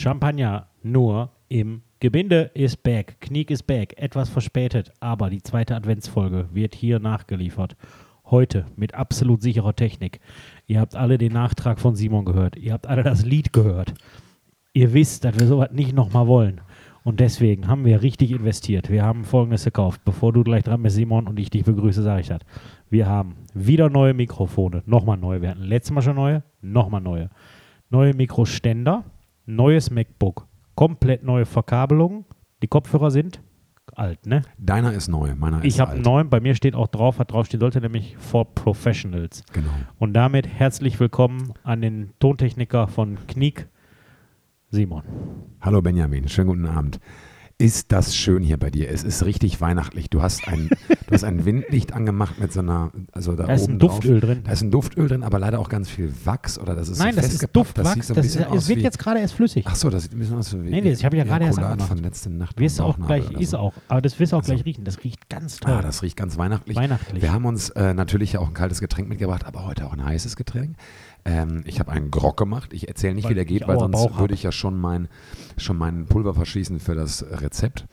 Champagner nur im Gebinde ist back. Kniek ist back. Etwas verspätet, aber die zweite Adventsfolge wird hier nachgeliefert. Heute mit absolut sicherer Technik. Ihr habt alle den Nachtrag von Simon gehört. Ihr habt alle das Lied gehört. Ihr wisst, dass wir sowas nicht nochmal wollen. Und deswegen haben wir richtig investiert. Wir haben folgendes gekauft. Bevor du gleich dran bist, Simon, und ich dich begrüße, sage ich das. Wir haben wieder neue Mikrofone. Nochmal neue. Wir hatten letztes Mal schon neue. Nochmal neue. Neue Mikroständer. Neues MacBook. Komplett neue Verkabelungen. Die Kopfhörer sind alt, ne? Deiner ist neu, meiner ist Ich habe einen neuen, bei mir steht auch drauf, was drauf steht, sollte nämlich for Professionals. Genau. Und damit herzlich willkommen an den Tontechniker von Kniek, Simon. Hallo Benjamin, schönen guten Abend. Ist das schön hier bei dir? Es ist richtig weihnachtlich. Du hast ein, du hast ein Windlicht angemacht mit so einer, also da, Da ist oben ein drauf. Duftöl drin. Da ist ein Duftöl drin, aber leider auch ganz viel Wachs oder das ist Nein, so das ist festgepappt. Das Duftwachs. sieht so ein Das bisschen ist, aus es wird wie, jetzt gerade erst flüssig. Ach so, das sieht ein bisschen aus wie Nee, nee, ich ja gerade erst angemacht. von letzten Nacht. Wirst auch gleich, oder ist so. auch. Aber das wirst du auch Also. gleich riechen. Das riecht ganz toll. Ah, das riecht ganz weihnachtlich. Weihnachtlich. Wir haben uns äh, natürlich auch ein kaltes Getränk mitgebracht, aber heute auch ein heißes Getränk. Ähm, ich habe einen Grog gemacht. Ich erzähle nicht, Weil wie der geht, weil sonst Bauch würde ich ja schon mein, schon mein Pulver verschießen für das Rezept.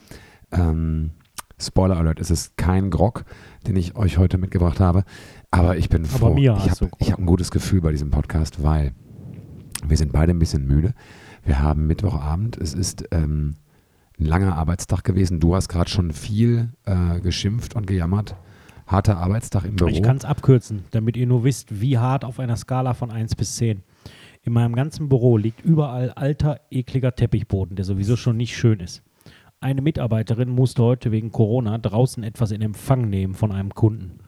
Ähm, Spoiler Alert, es ist kein Grog, den ich euch heute mitgebracht habe. Aber ich bin froh. mir ich habe hab ein gutes Gefühl bei diesem Podcast, weil wir sind beide ein bisschen müde. Wir haben Mittwochabend. Es ist ähm, ein langer Arbeitstag gewesen. Du hast gerade schon viel äh, geschimpft und gejammert. Harter Arbeitstag im Büro. Ich kann es abkürzen, damit ihr nur wisst, wie hart auf einer Skala von 1 bis 10. In meinem ganzen Büro liegt überall alter, ekliger Teppichboden, der sowieso schon nicht schön ist. Eine Mitarbeiterin musste heute wegen Corona draußen etwas in Empfang nehmen von einem Kunden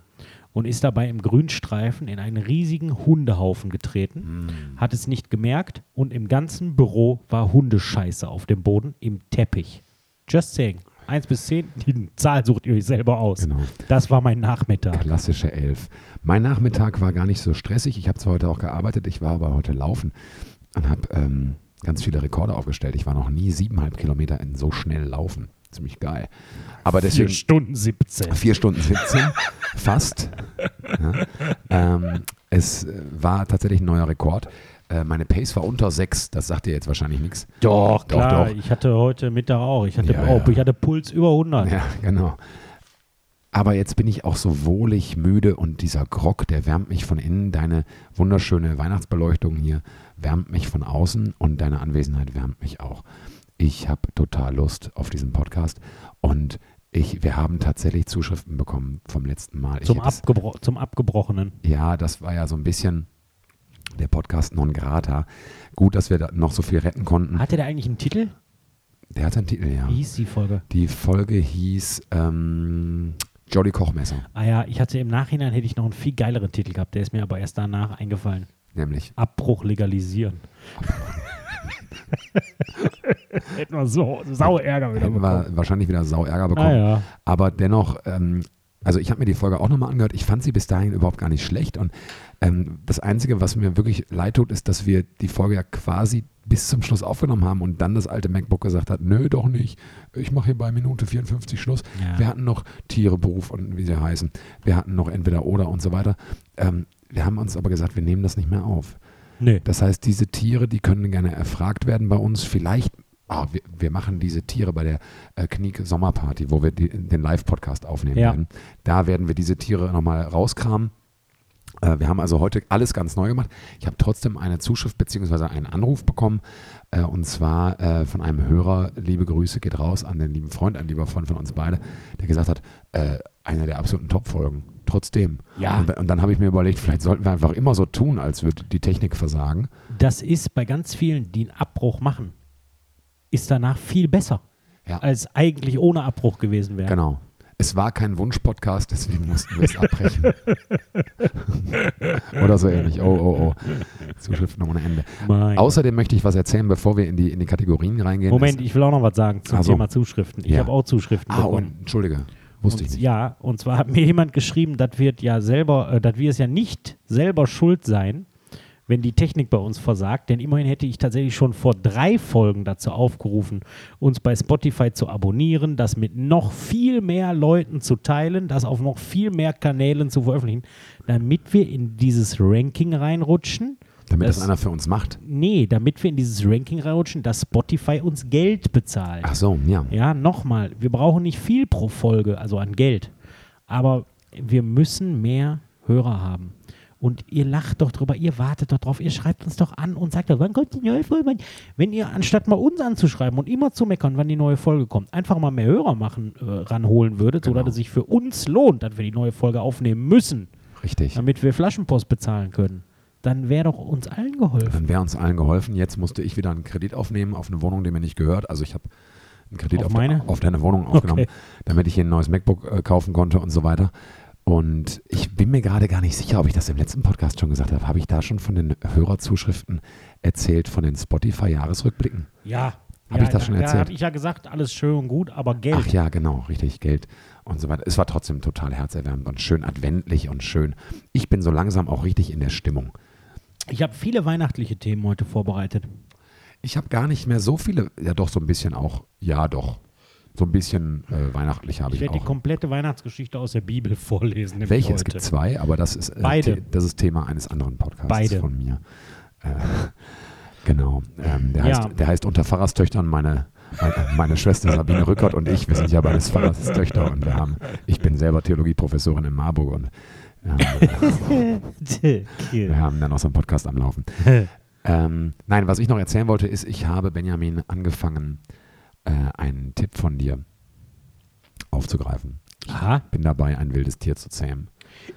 und ist dabei im Grünstreifen in einen riesigen Hundehaufen getreten, hat es nicht gemerkt und im ganzen Büro war Hundescheiße auf dem Boden im Teppich. Just saying. 1 bis 10, die Zahl sucht ihr euch selber aus. Genau. Das war mein Nachmittag. Klassische Elf. Mein Nachmittag war gar nicht so stressig. Ich habe zwar heute auch gearbeitet, ich war aber heute laufen und habe ähm, ganz viele Rekorde aufgestellt. Ich war noch nie siebeneinhalb Kilometer in so schnell laufen. Ziemlich geil. Aber deswegen Vier Stunden 17. vier Stunden 17, fast. Ja. Ähm, es äh, war tatsächlich ein neuer Rekord. Äh, meine Pace war unter sechs. Das sagt dir jetzt wahrscheinlich nichts. Doch, Doch, klar. doch. Ich hatte heute Mittag auch. Ich hatte, Ja, auch, ja. Ich hatte Puls über 100. Ja, genau. Aber jetzt bin ich auch so wohlig müde und dieser Grog, der wärmt mich von innen. Deine wunderschöne Weihnachtsbeleuchtung hier wärmt mich von außen und deine Anwesenheit wärmt mich auch. Ich habe total Lust auf diesen Podcast und ich, wir haben tatsächlich Zuschriften bekommen vom letzten Mal. Zum, Abgebro zum Abgebrochenen. ja, das war ja so ein bisschen der Podcast non grata. Gut, dass wir da noch so viel retten konnten. Hatte der eigentlich einen Titel? Der hat einen Titel, ja. Wie hieß die Folge? Die Folge hieß ähm, Jolly Kochmesser, Ah ja, ich hatte im Nachhinein hätte ich noch einen viel geileren Titel gehabt. Der ist mir aber erst danach eingefallen. nämlich. Abbruch legalisieren. Hätten wir so sau Ärger wieder Hätten wir bekommen. wahrscheinlich wieder sau Ärger bekommen. Ah ja. Aber dennoch, ähm, also ich habe mir die Folge auch nochmal angehört. Ich fand sie bis dahin überhaupt gar nicht schlecht. Und ähm, das Einzige, was mir wirklich leid tut, ist, dass wir die Folge ja quasi bis zum Schluss aufgenommen haben und dann das alte MacBook gesagt hat, nö, doch nicht. Ich mache hier bei Minute 54 Schluss. Ja. Wir hatten noch Tiere, Beruf und wie sie heißen. Wir hatten noch entweder oder und so weiter. Ähm, wir haben uns aber gesagt, wir nehmen das nicht mehr auf. Nee. Das heißt, diese Tiere, die können gerne erfragt werden bei uns. Vielleicht, ah, wir, wir machen diese Tiere bei der äh, Kniek Sommerparty, wo wir die, den Live-Podcast aufnehmen Ja. werden. Da werden wir diese Tiere nochmal rauskramen. Äh, wir haben also heute alles ganz neu gemacht. Ich habe trotzdem eine Zuschrift bzw. einen Anruf bekommen. Äh, und zwar äh, von einem Hörer. Liebe Grüße geht raus an den lieben Freund, ein lieber Freund von uns beide, der gesagt hat, äh, einer der absoluten Top-Folgen. Trotzdem. Ja. Und, und dann habe ich mir überlegt, vielleicht sollten wir einfach immer so tun, als würde die Technik versagen. Das ist bei ganz vielen, die einen Abbruch machen, ist danach viel besser, Ja. als eigentlich ohne Abbruch gewesen wäre. Genau. Es war kein Wunsch-Podcast, deswegen mussten wir es abbrechen. Oder so ähnlich. Oh, oh, oh. Zuschriften ohne Ende. Mein Außerdem möchte ich was erzählen, bevor wir in die, in die Kategorien reingehen. Moment, ich will auch noch was sagen zum Ach so. Thema Zuschriften. Ich Ja. habe auch Zuschriften ah, bekommen. und, Entschuldige, wusste ich und, nicht. Ja, und zwar hat mir jemand geschrieben, dass wir ja selber, äh, dass wir es ja nicht selber schuld sein, wenn die Technik bei uns versagt. Denn immerhin hätte ich tatsächlich schon vor drei Folgen dazu aufgerufen, uns bei Spotify zu abonnieren, das mit noch viel mehr Leuten zu teilen, das auf noch viel mehr Kanälen zu veröffentlichen, damit wir in dieses Ranking reinrutschen Damit das, Das- einer für uns macht. Nee, damit wir in dieses Ranking rutschen, dass Spotify uns Geld bezahlt. Ach so, ja. Ja, nochmal, wir brauchen nicht viel pro Folge, also an Geld. Aber wir müssen mehr Hörer haben. Und ihr lacht doch drüber, ihr wartet doch drauf, ihr schreibt uns doch an und sagt doch, wann kommt die neue Folge? Wenn ihr, anstatt mal uns anzuschreiben und immer zu meckern, wann die neue Folge kommt, einfach mal mehr Hörer machen, äh, ranholen würdet, Genau. sodass es sich für uns lohnt, dass wir die neue Folge aufnehmen müssen, Richtig. damit wir Flaschenpost bezahlen können, dann wäre doch uns allen geholfen. Dann wäre uns allen geholfen. Jetzt musste ich wieder einen Kredit aufnehmen auf eine Wohnung, die mir nicht gehört. Also ich habe einen Kredit Auf auf, meine? auf deine Wohnung aufgenommen, Okay. damit ich hier ein neues MacBook äh, kaufen konnte und so weiter. Und ich bin mir gerade gar nicht sicher, ob ich das im letzten Podcast schon gesagt habe. Habe ich da schon von den Hörerzuschriften erzählt, von den Spotify-Jahresrückblicken? Ja. Hab ja, ich das schon ja, erzählt? habe ich ja gesagt, alles schön und gut, aber Geld. Ach ja, genau, richtig, Geld und so weiter. Es war trotzdem total herzerwärmend und schön adventlich und schön. Ich bin so langsam auch richtig in der Stimmung. Ich habe viele weihnachtliche Themen heute vorbereitet. Ich habe gar nicht mehr so viele, ja doch so ein bisschen auch, ja doch, so ein bisschen äh, weihnachtlich habe Ich ich, werde die auch. komplette Weihnachtsgeschichte aus der Bibel vorlesen. Welche? Es gibt zwei, aber das ist, äh, Beide. Das ist Thema eines anderen Podcasts Beide. von mir. Äh, genau. Ähm, der, Ja. heißt, der heißt Unter Pfarrerstöchtern meine, meine, Schwester Sabine Rückert und ich, wir sind ja beides Pfarrerstöchter und wir haben, ich bin selber Theologieprofessorin in Marburg und wir haben, wir haben dann auch so einen Podcast am Laufen. Ähm, nein, was ich noch erzählen wollte, ist, ich habe Benjamin angefangen, äh, einen Tipp von dir aufzugreifen. Aha. Bin dabei, ein wildes Tier zu zähmen.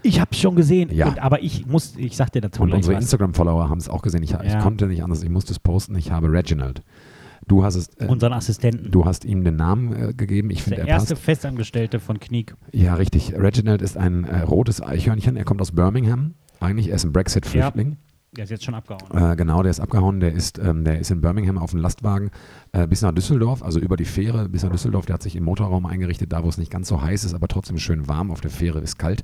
Ich habe es schon gesehen. Ja. Und, aber ich muss, ich sag dir dazu Und unsere. Instagram-Follower haben es auch gesehen. Ich, ich Ja. konnte nicht anders, ich musste es posten. Ich habe Reginald. Du hast es, äh, Unseren Assistenten. du hast ihm den Namen äh, gegeben. Ich der finde, er erste passt. Festangestellte von Kniek. Ja, richtig. Reginald ist ein äh, rotes Eichhörnchen. Er kommt aus Birmingham. Eigentlich er ist ein Brexit-Flüchtling. Der ist jetzt schon abgehauen. Äh, genau, der ist abgehauen. Der ist, ähm, der ist in Birmingham auf dem Lastwagen äh, bis nach Düsseldorf, also über die Fähre bis nach Düsseldorf. Der hat sich im Motorraum eingerichtet, da wo es nicht ganz so heiß ist, aber trotzdem schön warm. Auf der Fähre ist kalt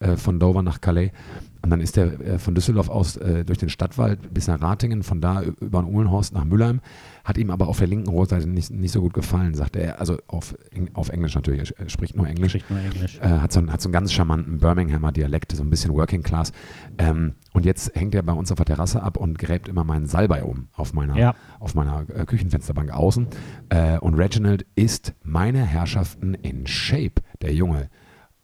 äh, von Dover nach Calais. Und dann ist er äh, von Düsseldorf aus äh, durch den Stadtwald bis nach Ratingen, von da über den Uhlenhorst nach Mülheim. Hat ihm aber auf der linken Rotseite nicht, nicht so gut gefallen, sagte er. Also auf, auf Englisch natürlich, er spricht nur Englisch. Spricht nur Englisch. Hat, so einen, hat so einen ganz charmanten Birminghamer Dialekt, so ein bisschen Working Class. Ähm, und jetzt hängt er bei uns auf der Terrasse ab und gräbt immer meinen Salbei um auf meiner, Ja. auf meiner Küchenfensterbank außen. Und Reginald ist meine Herrschaften in Shape, der Junge.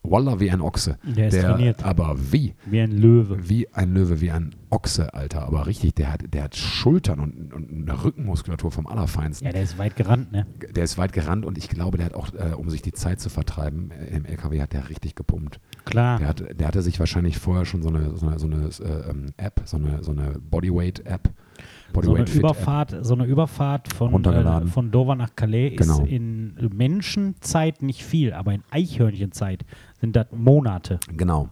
Wallah wie ein Ochse. Der ist trainiert. Aber wie? Wie ein Löwe. Wie ein Löwe, wie ein Ochse, Alter. Aber richtig, der hat, der hat Schultern und, und eine Rückenmuskulatur vom Allerfeinsten. Ja, der ist weit gerannt, ne? Der ist weit gerannt und ich glaube, der hat auch, äh, um sich die Zeit zu vertreiben, äh, im LKW hat der richtig gepumpt. Klar. Der, hat, der hatte sich wahrscheinlich vorher schon so eine, so eine, so eine äh, ähm, App, so eine, so eine Bodyweight-App. so eine Bodyweight Fit App. Überfahrt, so eine Überfahrt von, äh, von Dover nach Calais Genau. ist in Menschenzeit nicht viel, aber in Eichhörnchenzeit sind das Monate. Genau.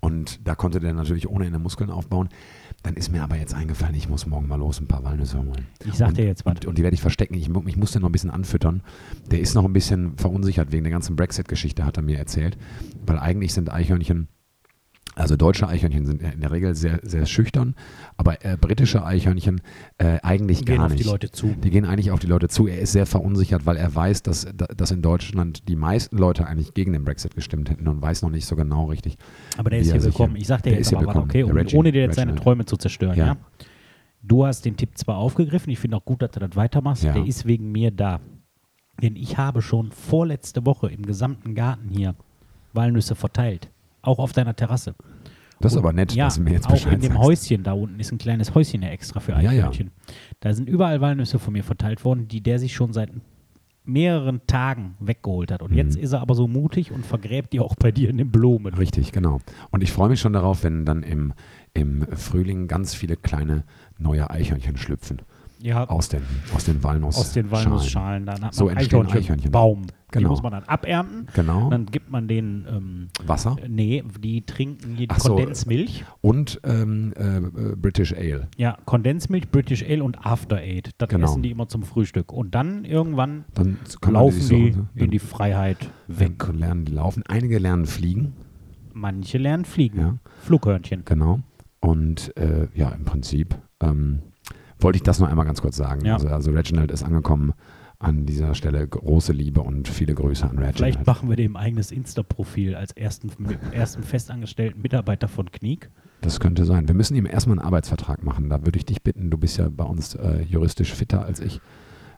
Und da konnte der natürlich ohne Ende Muskeln aufbauen. Dann ist mir aber jetzt eingefallen, ich muss morgen mal los ein paar Walnüsse holen. Ich sag und, dir jetzt was. Und, und die werde ich verstecken. Ich, ich muss den noch ein bisschen anfüttern. Der ist noch ein bisschen verunsichert wegen der ganzen Brexit-Geschichte, hat er mir erzählt. Weil eigentlich sind Eichhörnchen, also deutsche Eichhörnchen sind in der Regel sehr, sehr schüchtern, aber äh, britische Eichhörnchen äh, eigentlich Gehen gar auf nicht. die Leute zu. Die gehen eigentlich auf die Leute zu. Er ist sehr verunsichert, weil er weiß, dass, dass in Deutschland die meisten Leute eigentlich gegen den Brexit gestimmt hätten und weiß noch nicht so genau richtig. Aber der wie ist er hier willkommen. Ich sag dir der jetzt ist hier aber willkommen. okay? Reggie- ohne dir jetzt seine Reginald. Träume zu zerstören, ja. Ja. Du hast den Tipp zwar aufgegriffen, ich finde auch gut, dass du das weitermachst, Ja. der ist wegen mir da. Denn ich habe schon vorletzte Woche im gesamten Garten hier Walnüsse verteilt. Auch auf deiner Terrasse. Das ist aber nett, ja, dass du mir jetzt auch Bescheid in dem sagst. Häuschen da unten ist ein kleines Häuschen ja extra für Ja, ja. Eichhörnchen. Da sind überall Walnüsse von mir verteilt worden, die der sich schon seit mehreren Tagen weggeholt hat. Und Mhm. jetzt ist er aber so mutig und vergräbt die auch bei dir in den Blumen. Richtig, genau. Und ich freue mich schon darauf, wenn dann im, im Frühling ganz viele kleine neue Eichhörnchen schlüpfen. Ja, Aus den, aus den Walnuss. aus den Walnussschalen. Dann hat So man entstehen Eichhörnchen. Baum. Die Genau. muss man dann abernten. Genau. Dann gibt man den, ähm, Wasser nee, die trinken die so. Kondensmilch. und ähm, äh, äh, British Ale. Ja, Kondensmilch, British Ale und After Aid. Das Genau. essen die immer zum Frühstück. Und dann irgendwann Dann laufen sich so- die dann- in die Freiheit weg. Lernen die laufen. Einige lernen fliegen. Manche lernen fliegen. Ja. Flughörnchen. Genau. Und äh, ja, im Prinzip ähm, wollte ich das noch einmal ganz kurz sagen. Ja. Also, also Reginald ist angekommen an dieser Stelle große Liebe und viele Grüße an Reginald. Vielleicht machen wir dem eigenes Insta-Profil als ersten, ersten festangestellten Mitarbeiter von Kniek. Das könnte sein. Wir müssen ihm erstmal einen Arbeitsvertrag machen. Da würde ich dich bitten, du bist ja bei uns äh, juristisch fitter als ich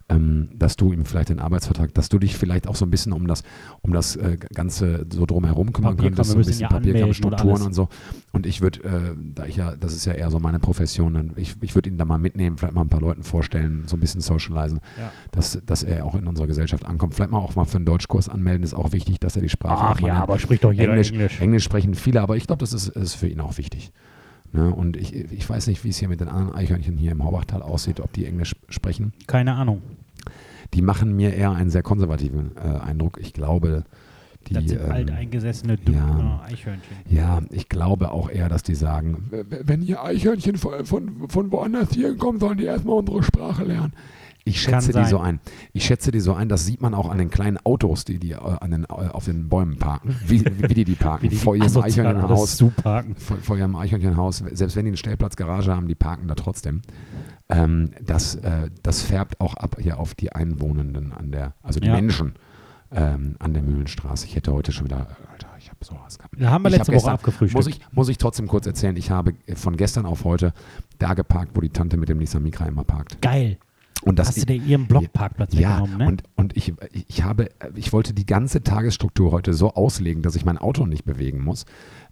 ähm, dass du ihm vielleicht den Arbeitsvertrag, dass du dich vielleicht auch so ein bisschen um das, um das äh, Ganze so drumherum kümmern Papierkram, könntest, so ein bisschen ja Papierkram, und so. Und ich würde, äh, da ich ja, das ist ja eher so meine Profession, dann ich, ich würde ihn da mal mitnehmen, vielleicht mal ein paar Leuten vorstellen, so ein bisschen socialisen, ja. dass, dass er auch in unserer Gesellschaft ankommt. Vielleicht mal auch mal für einen Deutschkurs anmelden, ist auch wichtig, dass er die Sprache Ach ja, aber spricht doch jeder Englisch. Englisch, Englisch sprechen viele, aber ich glaube, das ist, ist für ihn auch wichtig. Ne? Und ich, ich weiß nicht, wie es hier mit den anderen Eichhörnchen hier im Haubachtal aussieht, ob die Englisch sprechen. Keine Ahnung die machen mir eher einen sehr konservativen äh, Eindruck. Ich glaube, die. Das sind ähm, alteingesessene, dunkle ja, Eichhörnchen. Ja, ich glaube auch eher, dass die sagen, wenn hier Eichhörnchen von, von, von woanders hier kommen, sollen die erstmal unsere Sprache lernen. Ich schätze die so ein. Ich schätze die so ein, das sieht man auch an den kleinen Autos, die die äh, an den, äh, auf den Bäumen parken. Wie, wie die die parken. die vor ihrem Eichhörnchenhaus. Vor, vor ihrem Eichhörnchenhaus. Selbst wenn die einen Stellplatz, Garage haben, die parken da trotzdem. Ähm, das, äh, das färbt auch ab hier auf die Einwohnenden an der, also die ja. Menschen ähm, an der Mühlenstraße. Ich hätte heute schon wieder, Alter, ich habe sowas gehabt. Da haben wir letzte Woche abgefrühstückt. Muss ich, muss ich trotzdem kurz erzählen, ich habe von gestern auf heute da geparkt, wo die Tante mit dem Nissan Micra immer parkt. Geil. Und das, Hast du dir ihren Blockparkplatz ja, weggenommen, ne? Und, und ich, ich habe, ich wollte die ganze Tagesstruktur heute so auslegen, dass ich mein Auto nicht bewegen muss,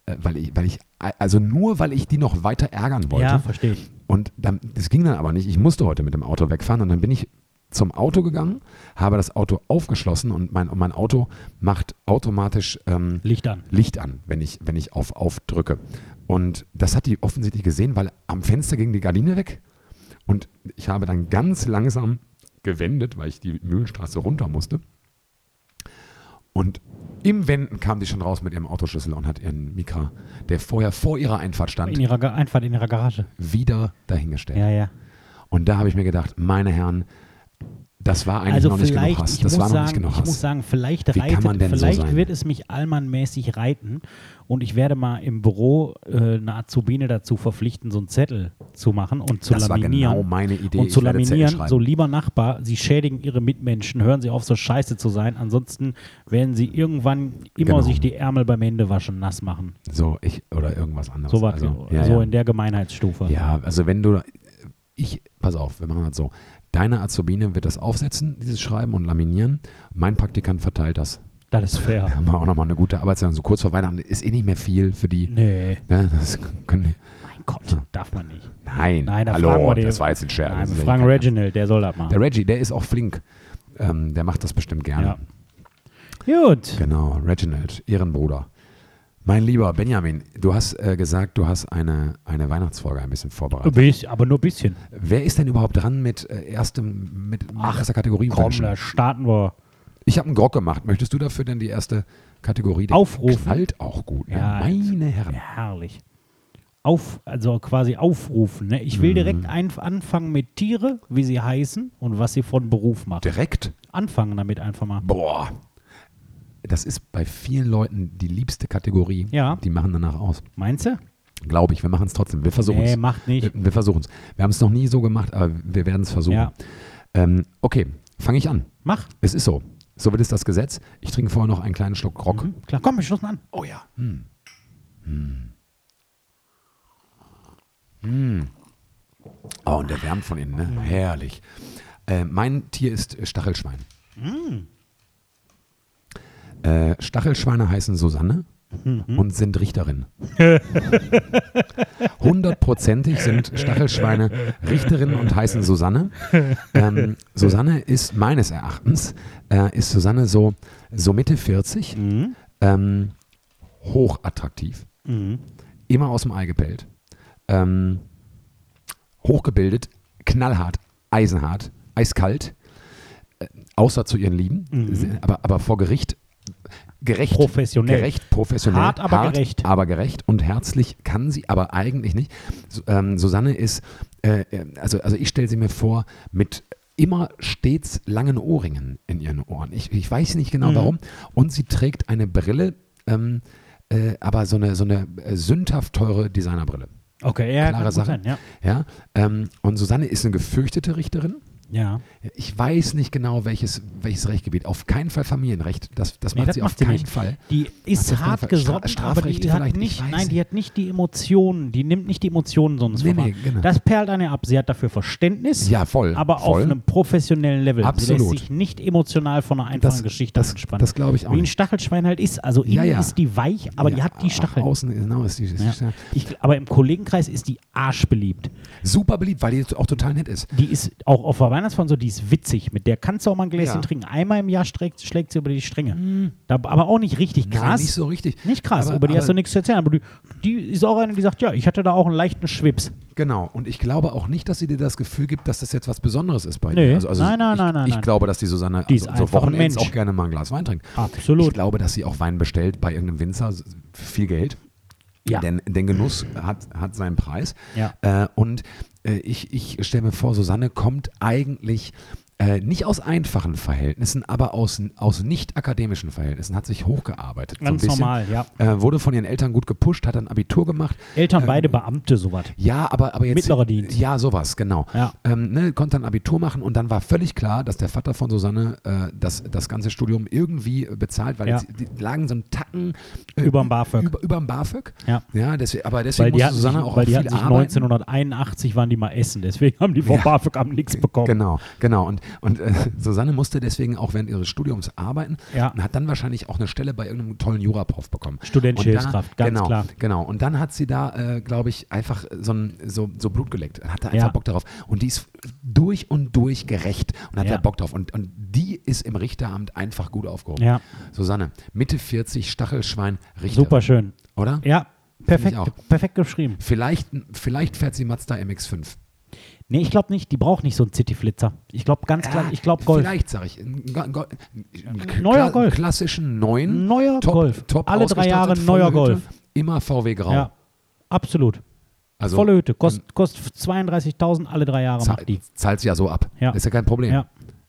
äh, weil ich, weil ich, also nur weil ich die noch weiter ärgern wollte. Ja, verstehe ich. Und dann, das ging dann aber nicht. Ich musste heute mit dem Auto wegfahren und dann bin ich zum Auto gegangen, habe das Auto aufgeschlossen und mein, und mein Auto macht automatisch ähm, Licht an. Licht an, wenn ich, wenn ich auf auf drücke. Und das hat die offensichtlich gesehen, weil am Fenster ging die Gardine weg und ich habe dann ganz langsam gewendet, weil ich die Mühlenstraße runter musste. Und im Wenden kam die schon raus mit ihrem Autoschlüssel und hat ihren Mikra, der vorher vor ihrer Einfahrt stand, in ihrer Einfahrt in ihrer Garage, wieder dahingestellt. Ja, ja. Und da habe ich mir gedacht, meine Herren, das war eigentlich also noch nicht genug Hass. Das war sagen, noch nicht genug Hass. Ich muss sagen, vielleicht, reitet, vielleicht so wird es mich allmannmäßig reiten und ich werde mal im Büro äh, eine Azubine dazu verpflichten, so einen Zettel zu machen und zu das laminieren. Das war genau meine Idee. Und zu laminieren, so lieber Nachbar, Sie schädigen Ihre Mitmenschen, hören Sie auf, so scheiße zu sein. Ansonsten werden Sie irgendwann immer genau. sich die Ärmel beim Händewaschen nass machen. So, ich, oder irgendwas anderes. So, also, ja, so ja. in der Gemeinheitsstufe. Ja, also wenn du, ich, pass auf, wir machen das so. Deine Azubine wird das aufsetzen, dieses Schreiben und laminieren. Mein Praktikant verteilt das. Das ist fair. Da haben wir auch nochmal eine gute Arbeitszeit. So kurz vor Weihnachten ist eh nicht mehr viel für die. Nee. Ja, das können, mein Gott, ja. darf man nicht. Nein, Nein da hallo, das war jetzt ein Scherz. Nein, wir fragen Reginald, der soll das machen. Der Reggie, der ist auch flink. Ähm, der macht das bestimmt gerne. Ja. Gut. Genau, Reginald, Ehrenbruder. Mein lieber Benjamin, du hast äh, gesagt, du hast eine, eine Weihnachtsfolge ein bisschen vorbereitet. Bisschen, aber nur ein bisschen. Wer ist denn überhaupt dran mit, äh, erstem, mit, Ach, erster Kategorie? Komm, da starten wir. Ich habe einen Grog gemacht. Möchtest du dafür denn die erste Kategorie? Aufrufen. Knallt auch gut. Ne? Ja, Meine Herren. Herrlich. Auf, also quasi aufrufen. Ne? Ich will direkt mhm. ein, anfangen mit Tiere, wie sie heißen und was sie von Beruf machen. Direkt? Anfangen damit einfach mal. Boah, das ist bei vielen Leuten die liebste Kategorie. Ja. Die machen danach aus. Meinst du? Glaube ich, wir machen es trotzdem. Wir versuchen es. Nee, macht nicht. Wir, wir versuchen es. Wir haben es noch nie so gemacht, aber wir werden es versuchen. Ja. Ähm, okay, fange ich an. Mach. Es ist so. So wird es das Gesetz. Ich trinke vorher noch einen kleinen Schluck Grog. Mhm, klar, komm, wir schlossen an. Oh ja. Hm. Hm. Hm. Oh, und der wärmt von innen, ne? Mhm. Herrlich. Äh, mein Tier ist Stachelschwein. Mhm. Äh, Stachelschweine heißen Susanne mhm. und sind Richterin. Hundertprozentig sind Stachelschweine Richterin und heißen Susanne. Ähm, Susanne ist meines Erachtens, äh, ist Susanne so, so Mitte 40, mhm. ähm, hochattraktiv, mhm. immer aus dem Ei gepellt, ähm, hochgebildet, knallhart, eisenhart, eiskalt, äh, außer zu ihren Lieben, mhm. aber, aber vor Gericht gerecht. Professionell. Gerecht, professionell. Hart, aber hart, gerecht. Aber gerecht und herzlich kann sie, aber eigentlich nicht. Ähm, Susanne ist, äh, äh, also, also ich stelle sie mir vor, mit immer stets langen Ohrringen in ihren Ohren. Ich, ich weiß nicht genau mhm. warum. Und sie trägt eine Brille, ähm, äh, aber so eine, so eine äh, sündhaft teure Designerbrille. Okay, ja, Klare Sache. Sein, ja. ja ähm, und Susanne ist eine gefürchtete Richterin. Ja. Ich weiß nicht genau, welches, welches Rechtsgebiet. Auf keinen Fall Familienrecht. Das, das Nee, macht das sie macht auf sie keinen nicht. Fall. Die ist sie hart gesotten, Stra- aber die hat nicht, nein, die hat nicht die Emotionen, die nimmt nicht die Emotionen so ins Nee, nee, genau. Das perlt an ihr ab. Sie hat dafür Verständnis, Ja, voll. aber voll. auf einem professionellen Level. Sie Absolut. lässt sich nicht emotional von einer einfachen Das- Geschichte das- anspannen. das glaube ich auch Wie ein. Stachelschwein halt ist. Also innen Ja, ja. ist die weich, aber die hat die Stacheln. Außen, genau, ist die, ist die Ich, aber im Kollegenkreis ist die arschbeliebt. super beliebt, weil die auch total nett ist. Die ist auch auf der Weihnachtsfeier so, die ist witzig. Mit der kannst du auch mal ein Gläschen Ja. trinken. Einmal im Jahr schlägt, schlägt sie über die Stränge. Da, aber auch nicht richtig krass. Nein, nicht so richtig. Nicht krass, Aber- über die hast du aber- nichts zu erzählen. Aber die, die ist auch eine, die sagt, ja, ich hatte da auch einen leichten Schwips. Genau. Und ich glaube auch nicht, dass sie dir das Gefühl gibt, dass das jetzt was Besonderes ist bei Nee. dir. Also, also Nein, nein, ich, nein, nein, Ich nein. glaube, dass die Susanne Die also, so Wochenends auch gerne mal ein Glas Wein trinkt. Absolut. Ich glaube, dass sie auch Wein bestellt bei irgendeinem Winzer viel Geld. Ja. Denn, denn Genuss hat, hat seinen Preis. Ja. Äh, und äh, ich, ich stelle mir vor, Susanne kommt eigentlich äh, nicht aus einfachen Verhältnissen, aber aus, aus nicht akademischen Verhältnissen, hat sich hochgearbeitet. so ein Ganz bisschen. normal, ja. Äh, wurde von ihren Eltern gut gepusht, hat dann Abitur gemacht. Eltern Ähm, beide Beamte, sowas. Ja, aber, aber jetzt. Mittlerer Dienst. Ja, sowas, genau. Ja. Ähm, ne, konnte dann Abitur machen und dann war völlig klar, dass der Vater von Susanne äh, das, das ganze Studium irgendwie bezahlt, weil Ja. jetzt, die lagen so einen Tacken äh, Überm BAföG. Über, überm BAföG. Ja. Ja, deswegen, aber deswegen die musste Susanne sich, auch weil die viel hatten sich arbeiten. 1981 waren die mal essen, deswegen haben die vom Ja. BAföG am nichts bekommen. Genau, genau. Und, und äh, Susanne musste deswegen auch während ihres Studiums arbeiten Ja. und hat dann wahrscheinlich auch eine Stelle bei irgendeinem tollen Juraprof bekommen. Studentische Hilfskraft, ganz genau, klar. Genau. Und dann hat sie da, äh, glaube ich, einfach so, ein, so, so Blut geleckt. Hatte einfach Ja. Bock darauf. Und die ist durch und durch gerecht und hat Ja. da Bock drauf. Und, und die ist im Richteramt einfach gut aufgehoben. Ja, Susanne, Mitte 40, Stachelschwein, Richter. super schön. Oder? Ja, perfekt, perfekt geschrieben. Vielleicht, vielleicht fährt sie Mazda MX5. Nee, ich glaube nicht, die braucht nicht so einen City-Flitzer. Ich glaube ganz klar, Ja, ich glaube Golf. Vielleicht, sage ich. Go- Neuer Golf. klassischen neuen. Neuer top, Golf. Top Alle drei Jahre neuer Hütte, Golf. Immer VW Grau. Ja, absolut. also, Volle Hütte. Kost, kostet 32.000 alle drei Jahre zahl- macht die. Zahlt sie ja so ab. Ja. Ist ja kein Problem. Ja.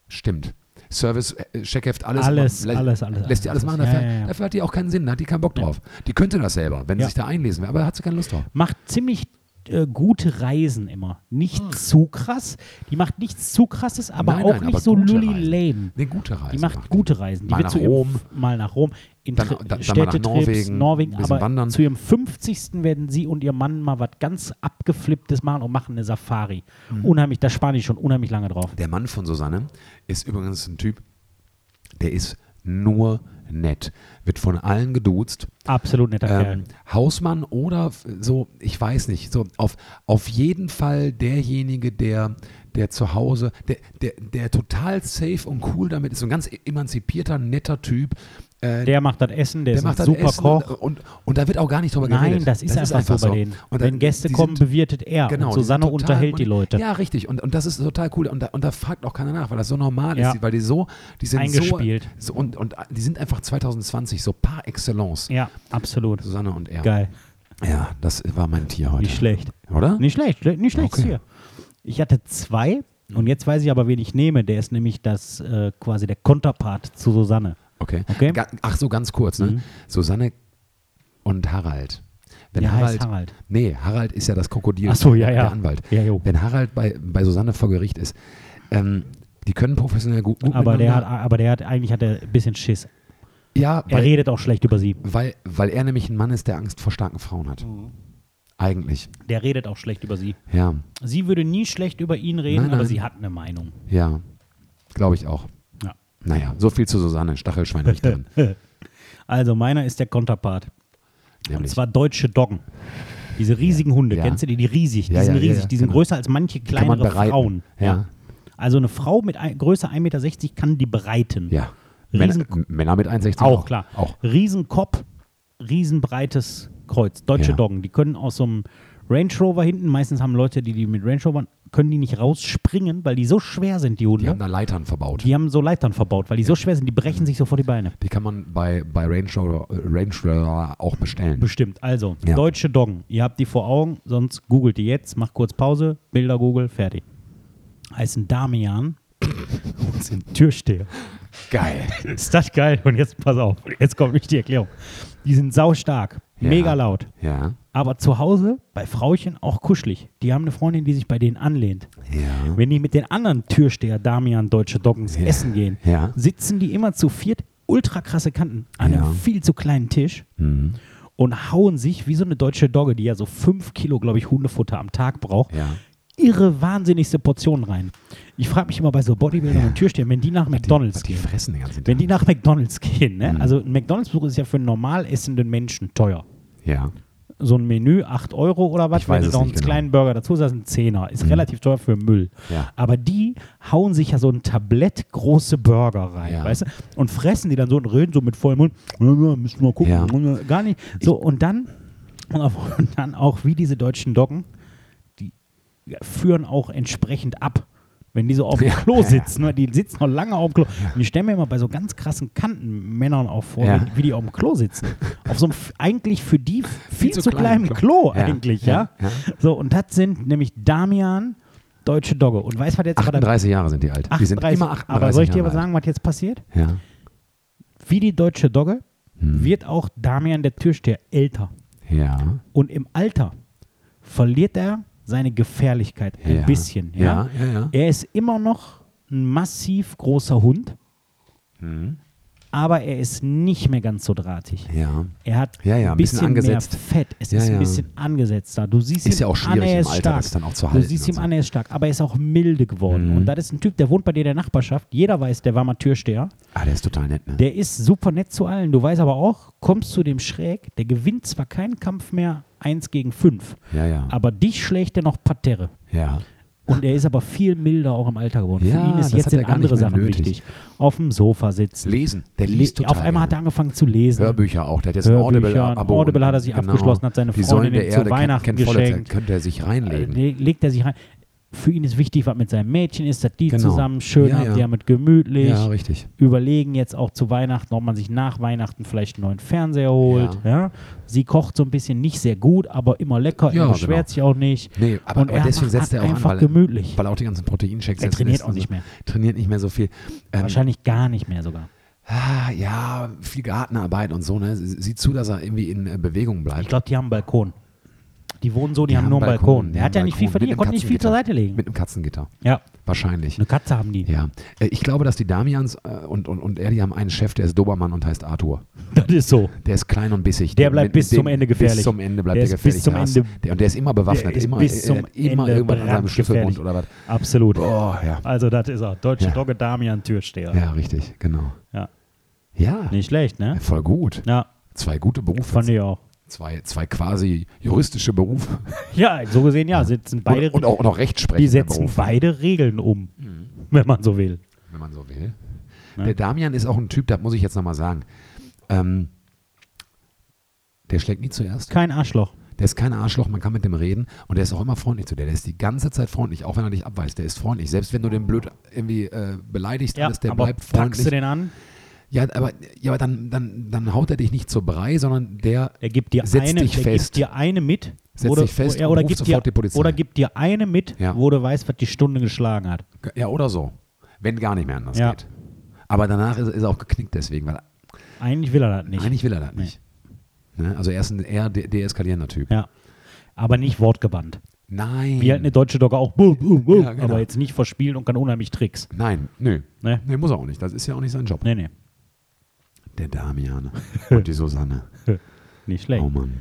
Stimmt. Service, äh, Checkheft, alles. Alles, alles, alles, Lässt die alles alles. machen. Ja, Dafür, ja, ja. dafür hat die auch keinen Sinn. Da hat die keinen Bock Ja. drauf. Die könnte das selber, wenn sie Ja. sich da einlesen will. Aber da hat sie keine Lust drauf. Macht ziemlich äh, gute Reisen immer. Nicht zu krass. Die macht nichts zu krasses, aber Hm. Nein, auch nein, nicht aber so lully Reisen. lame. Eine gute Reise. Die macht macht gute Reisen. Die Mal wird nach Rom. Mal nach Rom. In Dann- dann- dann mal nach Norwegen, Norwegen. aber wandern. zu ihrem 50. werden sie und ihr Mann mal was ganz Abgeflipptes machen und machen eine Safari. Mhm. Unheimlich, da spare ich schon unheimlich lange drauf. Der Mann von Susanne ist übrigens ein Typ, der ist nur nett. Wird von allen geduzt. Absolut netter Kerl. Ähm, Hausmann oder so, ich weiß nicht, so auf, auf jeden Fall derjenige, der, der zu Hause, der, der, der total safe und cool damit ist, so ein ganz emanzipierter, netter Typ. Äh, Der macht das Essen, der, der ist macht ein das super Essen Koch. Und, und, und da wird auch gar nicht drüber Nein, geredet. das ist einfach so bei denen. Und Wenn Gäste kommen, sind- bewirtet er. Genau, und Susanne unterhält die Leute. Ja, richtig. Und, und das ist total cool. Und da, und da fragt auch keiner nach, weil das so normal Ja. ist, weil die so, die sind Eingespielt. so, so und, und die sind einfach 2020 so par excellence. Ja, absolut. Susanne und er. Geil. Ja, das war mein Tier heute. Nicht schlecht. Oder? Nicht schlecht, schle- nicht schlecht Okay. hier. Ich hatte zwei und jetzt weiß ich aber, wen ich nehme. Der ist nämlich das äh, quasi der Konterpart zu Susanne. Okay. Okay. Ach so, ganz kurz, ne? Mhm. Susanne und Harald. Wenn Der Harald, heißt Harald. Nee, Harald ist ja das Krokodil. Ach so, ja, ja. Der Anwalt. Ja, jo. Wenn Harald bei, bei Susanne vor Gericht ist, ähm, die können professionell gut, gut Aber der, hat, aber der hat eigentlich hat er ein bisschen Schiss. ja, Er weil, redet auch schlecht über sie. weil, weil er nämlich ein Mann ist, der Angst vor starken Frauen hat. Mhm. Eigentlich. Der redet auch schlecht über sie. Ja, Sie würde nie schlecht über ihn reden, Nein, aber nein. sie hat eine Meinung. ja. Glaube ich auch. Ja. Naja, so viel zu Susanne, Stachelschweinrichterin. Also meiner ist der Konterpart. Und nämlich. zwar deutsche Doggen. Diese riesigen Hunde, Ja. kennst du die? Die riesig, die Ja, sind ja, riesig, die sind genau. größer als manche man kleinere. Frauen. Ja. Also eine Frau mit ein, Größe 1,60 Meter kann die bereiten. ja. Männer, Riesen- Männer mit 1,60 Auch, klar. Auch. Riesenkopf, riesenbreites Kreuz. Deutsche. Doggen. Die können aus so einem Range Rover hinten, meistens haben Leute, die, die mit Range Rovern, können die nicht rausspringen, weil die so schwer sind, die Hunde. Die haben da Leitern verbaut. Die haben so Leitern verbaut, weil die so schwer sind, die brechen sich sofort die Beine. Die kann man bei, bei Range, Rover, Range Rover auch bestellen. Bestimmt. Also, Ja. deutsche Doggen. Ihr habt die vor Augen, sonst googelt die jetzt, macht kurz Pause, Bilder Google, fertig. Heißen Damian und sind Türsteher. Geil. Ist das geil? Und jetzt pass auf, jetzt kommt nicht die Erklärung. Die sind saustark, Ja. mega laut. Ja. Aber zu Hause bei Frauchen auch kuschelig. Die haben eine Freundin, die sich bei denen anlehnt. Ja. Wenn die mit den anderen Türsteher Damian Deutsche Doggens Ja. essen gehen, Ja. sitzen die immer zu viert, ultra krasse Kanten, an einem viel zu kleinen Tisch Mhm. und hauen sich wie so eine deutsche Dogge, die ja so fünf Kilo, glaube ich, Hundefutter am Tag braucht, Ja. irre wahnsinnigste Portionen rein. Ich frage mich immer bei so Bodybuildern und Türstehern, wenn die nach McDonalds Die gehen, fressen den ganzen wenn Tag. die nach McDonalds gehen, ne? Mhm. also ein McDonalds-Besuch ist ja für einen normal essenden Menschen teuer. Ja. So ein Menü, 8 Euro oder was, wenn du noch einen genau. kleinen Burger dazu sagst, ein Zehner. Ist Mhm. relativ teuer für Müll. Ja. Aber die hauen sich ja so ein Tablett große Burger rein, Ja. weißt du? Und fressen die dann so und reden so mit vollem Mund. Ja, müssen wir mal gucken. Ja. Gar nicht. So, und dann, und dann auch wie diese deutschen Doggen, die führen auch entsprechend ab. Wenn die so auf dem Ja. Klo sitzen, ne? die sitzen noch lange auf dem Klo. Und ich stelle mir immer bei so ganz krassen Kantenmännern auch vor, Ja. wie, wie die auf dem Klo sitzen. Auf so einem eigentlich für die viel, zu zu kleinen Klo. Klo, eigentlich, ja. So, und das sind nämlich Damian, deutsche Dogge. Und weißt du, was jetzt gerade 38 Jahre sind die alt. Die sind 38. immer 38 Aber soll ich dir was sagen, was jetzt passiert? Ja. Wie die deutsche Dogge Hm. wird auch Damian der Türsteher älter. Ja. Und im Alter verliert er seine Gefährlichkeit ein ja. bisschen. Ja? Ja, ja. Er ist immer noch ein massiv großer Hund, Mhm. aber er ist nicht mehr ganz so drahtig. Ja. Er hat ein bisschen bisschen, mehr angesetzt. Fett. Es ist ein bisschen angesetzt da. Du siehst Ist ihm ja auch schwierig an, er im ist Alter, stark. das dann auch zu Du halten siehst und ihm so. an, er ist stark, aber er ist auch milde geworden. Mhm. Und das ist ein Typ, der wohnt bei dir in der Nachbarschaft. Jeder weiß, der war mal Türsteher. Ah, der ist total nett, ne? Der ist super nett zu allen. Du weißt aber auch, kommst zu dem schräg, der gewinnt zwar keinen Kampf mehr 1 gegen 5, ja, ja. aber dich schlägt er noch Parterre. ja. Und er ist aber viel milder auch im Alter geworden. Ja, Für ihn ist jetzt sind andere Sachen nötig. wichtig. Auf dem Sofa sitzen. Lesen. Der liest total Auf einmal hat er angefangen zu lesen. Hörbücher auch. Der hat jetzt Hörbücher, ein Audible ein Abo. Audible hat er sich abgeschlossen, hat seine Die Freundin ihm zu Weihnachten kennt, kennt voll, geschenkt. könnte er sich reinlegen. Le- legt er sich rein. Für ihn ist wichtig, was mit seinem Mädchen ist, dass die Genau. zusammen schön Ja, haben, ja. die haben gemütlich. Ja, richtig. Überlegen jetzt auch zu Weihnachten, ob man sich nach Weihnachten vielleicht einen neuen Fernseher holt. Ja. Sie kocht so ein bisschen nicht sehr gut, aber immer lecker. Ja, er beschwert genau. sich auch nicht. Nee, aber, Und aber er deswegen macht setzt er auch an, einfach weil, gemütlich. weil auch die ganzen Proteinchecks Er trainiert lässt auch nicht so. mehr. Trainiert nicht mehr so viel. Ähm, Wahrscheinlich gar nicht mehr sogar. ah, ja, viel Gartenarbeit und so. Ne? Sie- Sieht zu, dass er irgendwie in äh, Bewegung Ich bleibt. glaube, die haben einen Balkon. Die wohnen so, die, Die haben haben nur einen Balkon, Balkon. Der hat ja nicht viel verdient, konnte nicht viel zur. Seite legen. Mit einem Katzengitter. Ja, Wahrscheinlich. eine Katze haben die. Ja. Äh, Ich glaube, dass die Damians äh, und, und, und er, die haben einen Chef, der ist Dobermann und heißt Arthur. Das ist so. Der ist klein und bissig. Der bleibt bis mit zum dem- Ende gefährlich. Bis zum Ende bleibt Der der ist bis gefährlich. zum Ende- Der, und der ist immer bewaffnet. Ist immer, bis zum er, immer Ende irgendwas an seinem. Schlüsselbund oder was. Absolut. Oh, ja. Also, das ist er. Deutsche Ja. Dogge Damian Türsteher. Ja, richtig, genau. Ja. Ja, Nicht schlecht, ne? voll gut. Ja, Zwei gute Berufe. fand ich auch. Zwei, zwei quasi juristische Berufe. Ja, so gesehen, ja, sitzen beide, und, und, auch, und auch rechtsprechende die setzen beide Regeln um, wenn man so will. wenn man so will. Ne? Der Damian ist auch ein Typ, das muss ich jetzt nochmal sagen. Ähm, der schlägt nie zuerst. Kein Arschloch. Der ist kein Arschloch, man kann mit dem reden und der ist auch immer freundlich zu dir. Der ist die ganze Zeit freundlich, auch wenn er dich abweist. Der ist freundlich. Selbst wenn du den blöd irgendwie äh, beleidigst, Ja, alles, der bleibt packst freundlich. du den an, Ja, aber, ja, aber dann, dann, dann haut er dich nicht zur Brei, sondern der der gibt dir Setz eine, dich der fest. gibt dir eine mit, Setz wo du- dich fest und oder sofort dir, die Polizei. Oder gibt dir eine mit, Ja. wo du weißt, was die Stunde geschlagen hat. Ja, oder so. Wenn gar nicht mehr anders Ja. geht. Aber danach ist, ist er auch geknickt deswegen, weil Eigentlich will er das nicht. eigentlich will er das nicht. Ne? Also er ist ein eher de deeskalierender Typ. Ja. Aber nicht wortgebannt. Nein. Wie halt eine deutsche Dogge auch. buh, buh, buh, Ja, genau. Aber jetzt nicht verspielen und kann unheimlich Tricks. Nein, nö. Ne? Nee, muss er auch nicht. Das ist ja auch nicht sein Job. Nee, nee. Der Damian und die Susanne. Nicht schlecht. Oh Mann.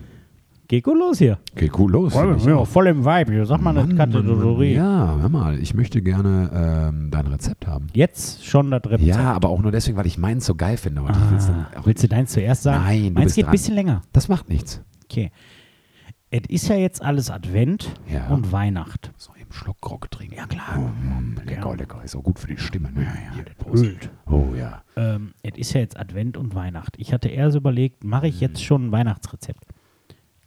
Geht gut los hier. Geht cool los. Voll, ja, auch. voll im Vibe hier. Sag mal eine Mann. Kategorie. Ja, hör mal, ich möchte gerne ähm, dein Rezept haben. Jetzt schon das Rezept. Ja, aber auch nur deswegen, weil ich meins so geil finde. Ah, auch, willst du deins zuerst sagen? Nein, du Meins bist geht ein bisschen länger. das macht nichts. Okay. Es ist ja jetzt alles Advent Ja. und Weihnacht. So eben Schluck Grog trinken. Ja, klar. Oh, lecker, Ja. lecker. Ist auch gut für die Stimme. Ne? Ja, ja, Prost. Oh ja. Ähm, es ist ja jetzt Advent und Weihnacht. Ich hatte eher so überlegt, mache ich Mhm. jetzt schon ein Weihnachtsrezept.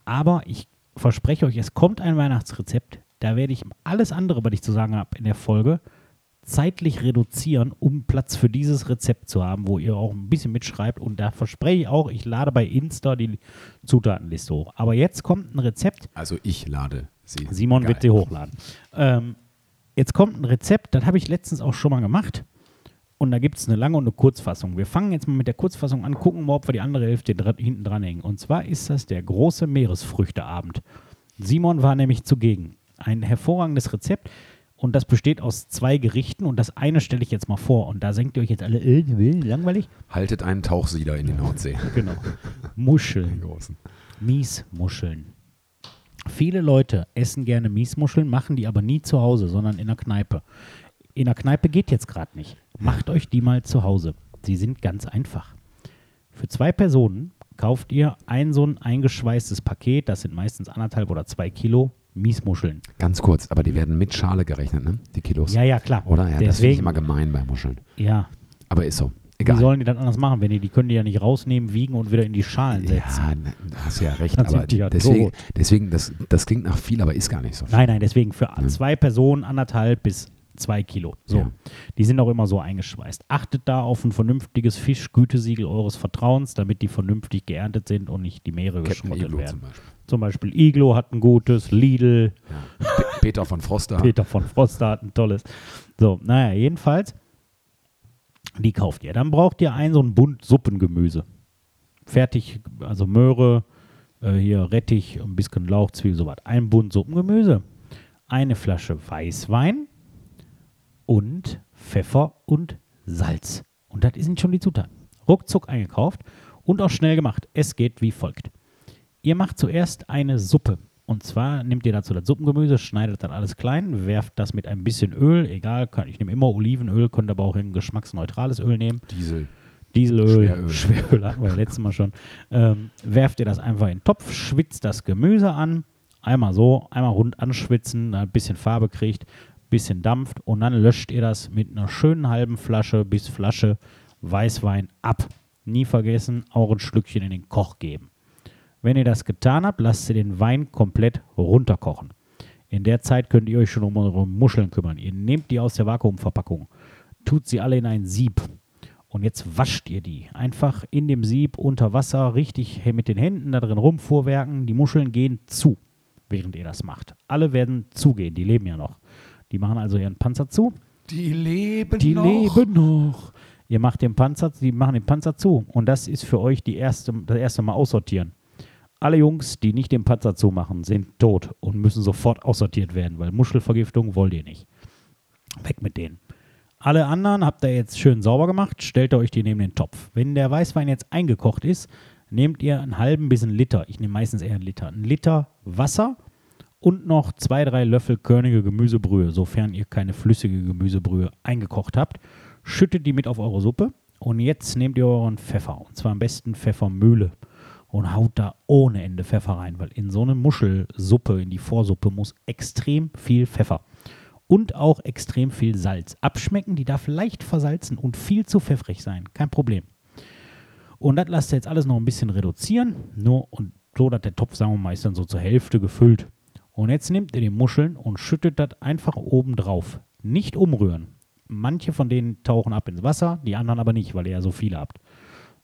Aber ich verspreche euch, es kommt ein Weihnachtsrezept. Da werde ich alles andere, was ich zu sagen habe in der Folge, zeitlich reduzieren, um Platz für dieses Rezept zu haben, wo ihr auch ein bisschen mitschreibt. Und da verspreche ich auch, ich lade bei Insta die Zutatenliste hoch. Aber jetzt kommt ein Rezept, Also ich lade sie. Simon Geil. wird sie hochladen. Ähm, jetzt kommt ein Rezept, das habe ich letztens auch schon mal gemacht. Und da gibt es eine lange und eine Kurzfassung. Wir fangen jetzt mal mit der Kurzfassung an, gucken mal, ob wir die andere Hälfte hinten dranhängen. Und zwar ist das der große Meeresfrüchteabend. Simon war nämlich zugegen. Ein hervorragendes Rezept. Und das besteht aus zwei Gerichten. Und das eine stelle ich jetzt mal vor. Und da senkt ihr euch jetzt alle, äh, äh, langweilig. Haltet einen Tauchsieder in die Nordsee. Genau. Muscheln. Miesmuscheln. Viele Leute essen gerne Miesmuscheln, machen die aber nie zu Hause, sondern in der Kneipe. In der Kneipe geht jetzt gerade nicht. Macht euch die mal zu Hause. Sie sind ganz einfach. Für zwei Personen kauft ihr ein so ein eingeschweißtes Paket, das sind meistens anderthalb oder zwei Kilo Miesmuscheln. Ganz kurz, aber die werden mit Schale gerechnet, ne? Die Kilos. Ja, ja, klar. Oder? Ja, das finde ich Deswegen- immer gemein bei Muscheln. Ja, Aber ist so. Wie Egal. sollen die das anders machen, wenn die, die können die ja nicht rausnehmen, wiegen und wieder in die Schalen setzen. Ja, hast ja recht. Dann aber ja deswegen, tot. deswegen das, das klingt nach viel, aber ist gar nicht so viel. Nein, nein, deswegen für zwei Personen anderthalb bis zwei Kilo. So. Ja. Die sind auch immer so eingeschweißt. Achtet da auf ein vernünftiges Fischgütesiegel eures Vertrauens, damit die vernünftig geerntet sind und nicht die Meere geschrottet werden. zum Beispiel. Zum Beispiel Iglo hat ein gutes, Lidl, Ja. Pe- Peter von Froster. Peter von Froster hat ein tolles. So, naja, jedenfalls, die kauft ihr. Dann braucht ihr ein so ein Bund Suppengemüse. Fertig, also Möhre, äh, hier Rettich, ein bisschen Lauch, Zwiebel, sowas. Ein Bund Suppengemüse, eine Flasche Weißwein und Pfeffer und Salz. Und das sind schon die Zutaten. Ruckzuck eingekauft und auch schnell gemacht. Es geht wie folgt. Ihr macht zuerst eine Suppe. Und zwar nehmt ihr dazu das Suppengemüse, schneidet dann alles klein, werft das mit ein bisschen Öl, egal, kann, ich nehme immer Olivenöl, könnt aber auch ein geschmacksneutrales Öl nehmen. Diesel. Dieselöl, Schweröl. Schweröl, hatten wir letztes Mal schon. Ähm, werft ihr das einfach in den Topf, schwitzt das Gemüse an, einmal so, einmal rund anschwitzen, ein bisschen Farbe kriegt, bisschen dampft und dann löscht ihr das mit einer schönen halben Flasche bis Flasche Weißwein ab. Nie vergessen, auch ein Schlückchen in den Koch geben. Wenn ihr das getan habt, lasst ihr den Wein komplett runterkochen. In der Zeit könnt ihr euch schon um eure Muscheln kümmern. Ihr nehmt die aus der Vakuumverpackung, tut sie alle in ein Sieb und jetzt wascht ihr die. Einfach in dem Sieb unter Wasser richtig mit den Händen da drin rumfuhrwerken. Die Muscheln gehen zu, während ihr das macht. Alle werden zugehen, die leben ja noch. Die machen also ihren Panzer zu. Die leben Die leben noch. Ihr macht den Panzer, die machen den Panzer zu. Und das ist für euch die erste, das erste Mal aussortieren. Alle Jungs, die nicht den Panzer zumachen, sind tot und müssen sofort aussortiert werden, weil Muschelvergiftung wollt ihr nicht. Weg mit denen. Alle anderen habt ihr jetzt schön sauber gemacht, stellt euch die neben den Topf. Wenn der Weißwein jetzt eingekocht ist, nehmt ihr einen halben bis einen Liter, ich nehme meistens eher einen Liter, einen Liter Wasser und noch zwei, drei Löffel körnige Gemüsebrühe, sofern ihr keine flüssige Gemüsebrühe eingekocht habt. Schüttet die mit auf eure Suppe und jetzt nehmt ihr euren Pfeffer und zwar am besten Pfeffermühle und haut da ohne Ende Pfeffer rein, weil in so eine Muschelsuppe, in die Vorsuppe muss extrem viel Pfeffer und auch extrem viel Salz. Abschmecken, die darf leicht versalzen und viel zu pfeffrig sein, kein Problem. Und das lasst ihr jetzt alles noch ein bisschen reduzieren, nur und so, dass der Topf, sagen wir mal, ist dann so zur Hälfte gefüllt. Und jetzt nehmt ihr die Muscheln und schüttet das einfach oben drauf. Nicht umrühren. Manche von denen tauchen ab ins Wasser, die anderen aber nicht, weil ihr ja so viele habt.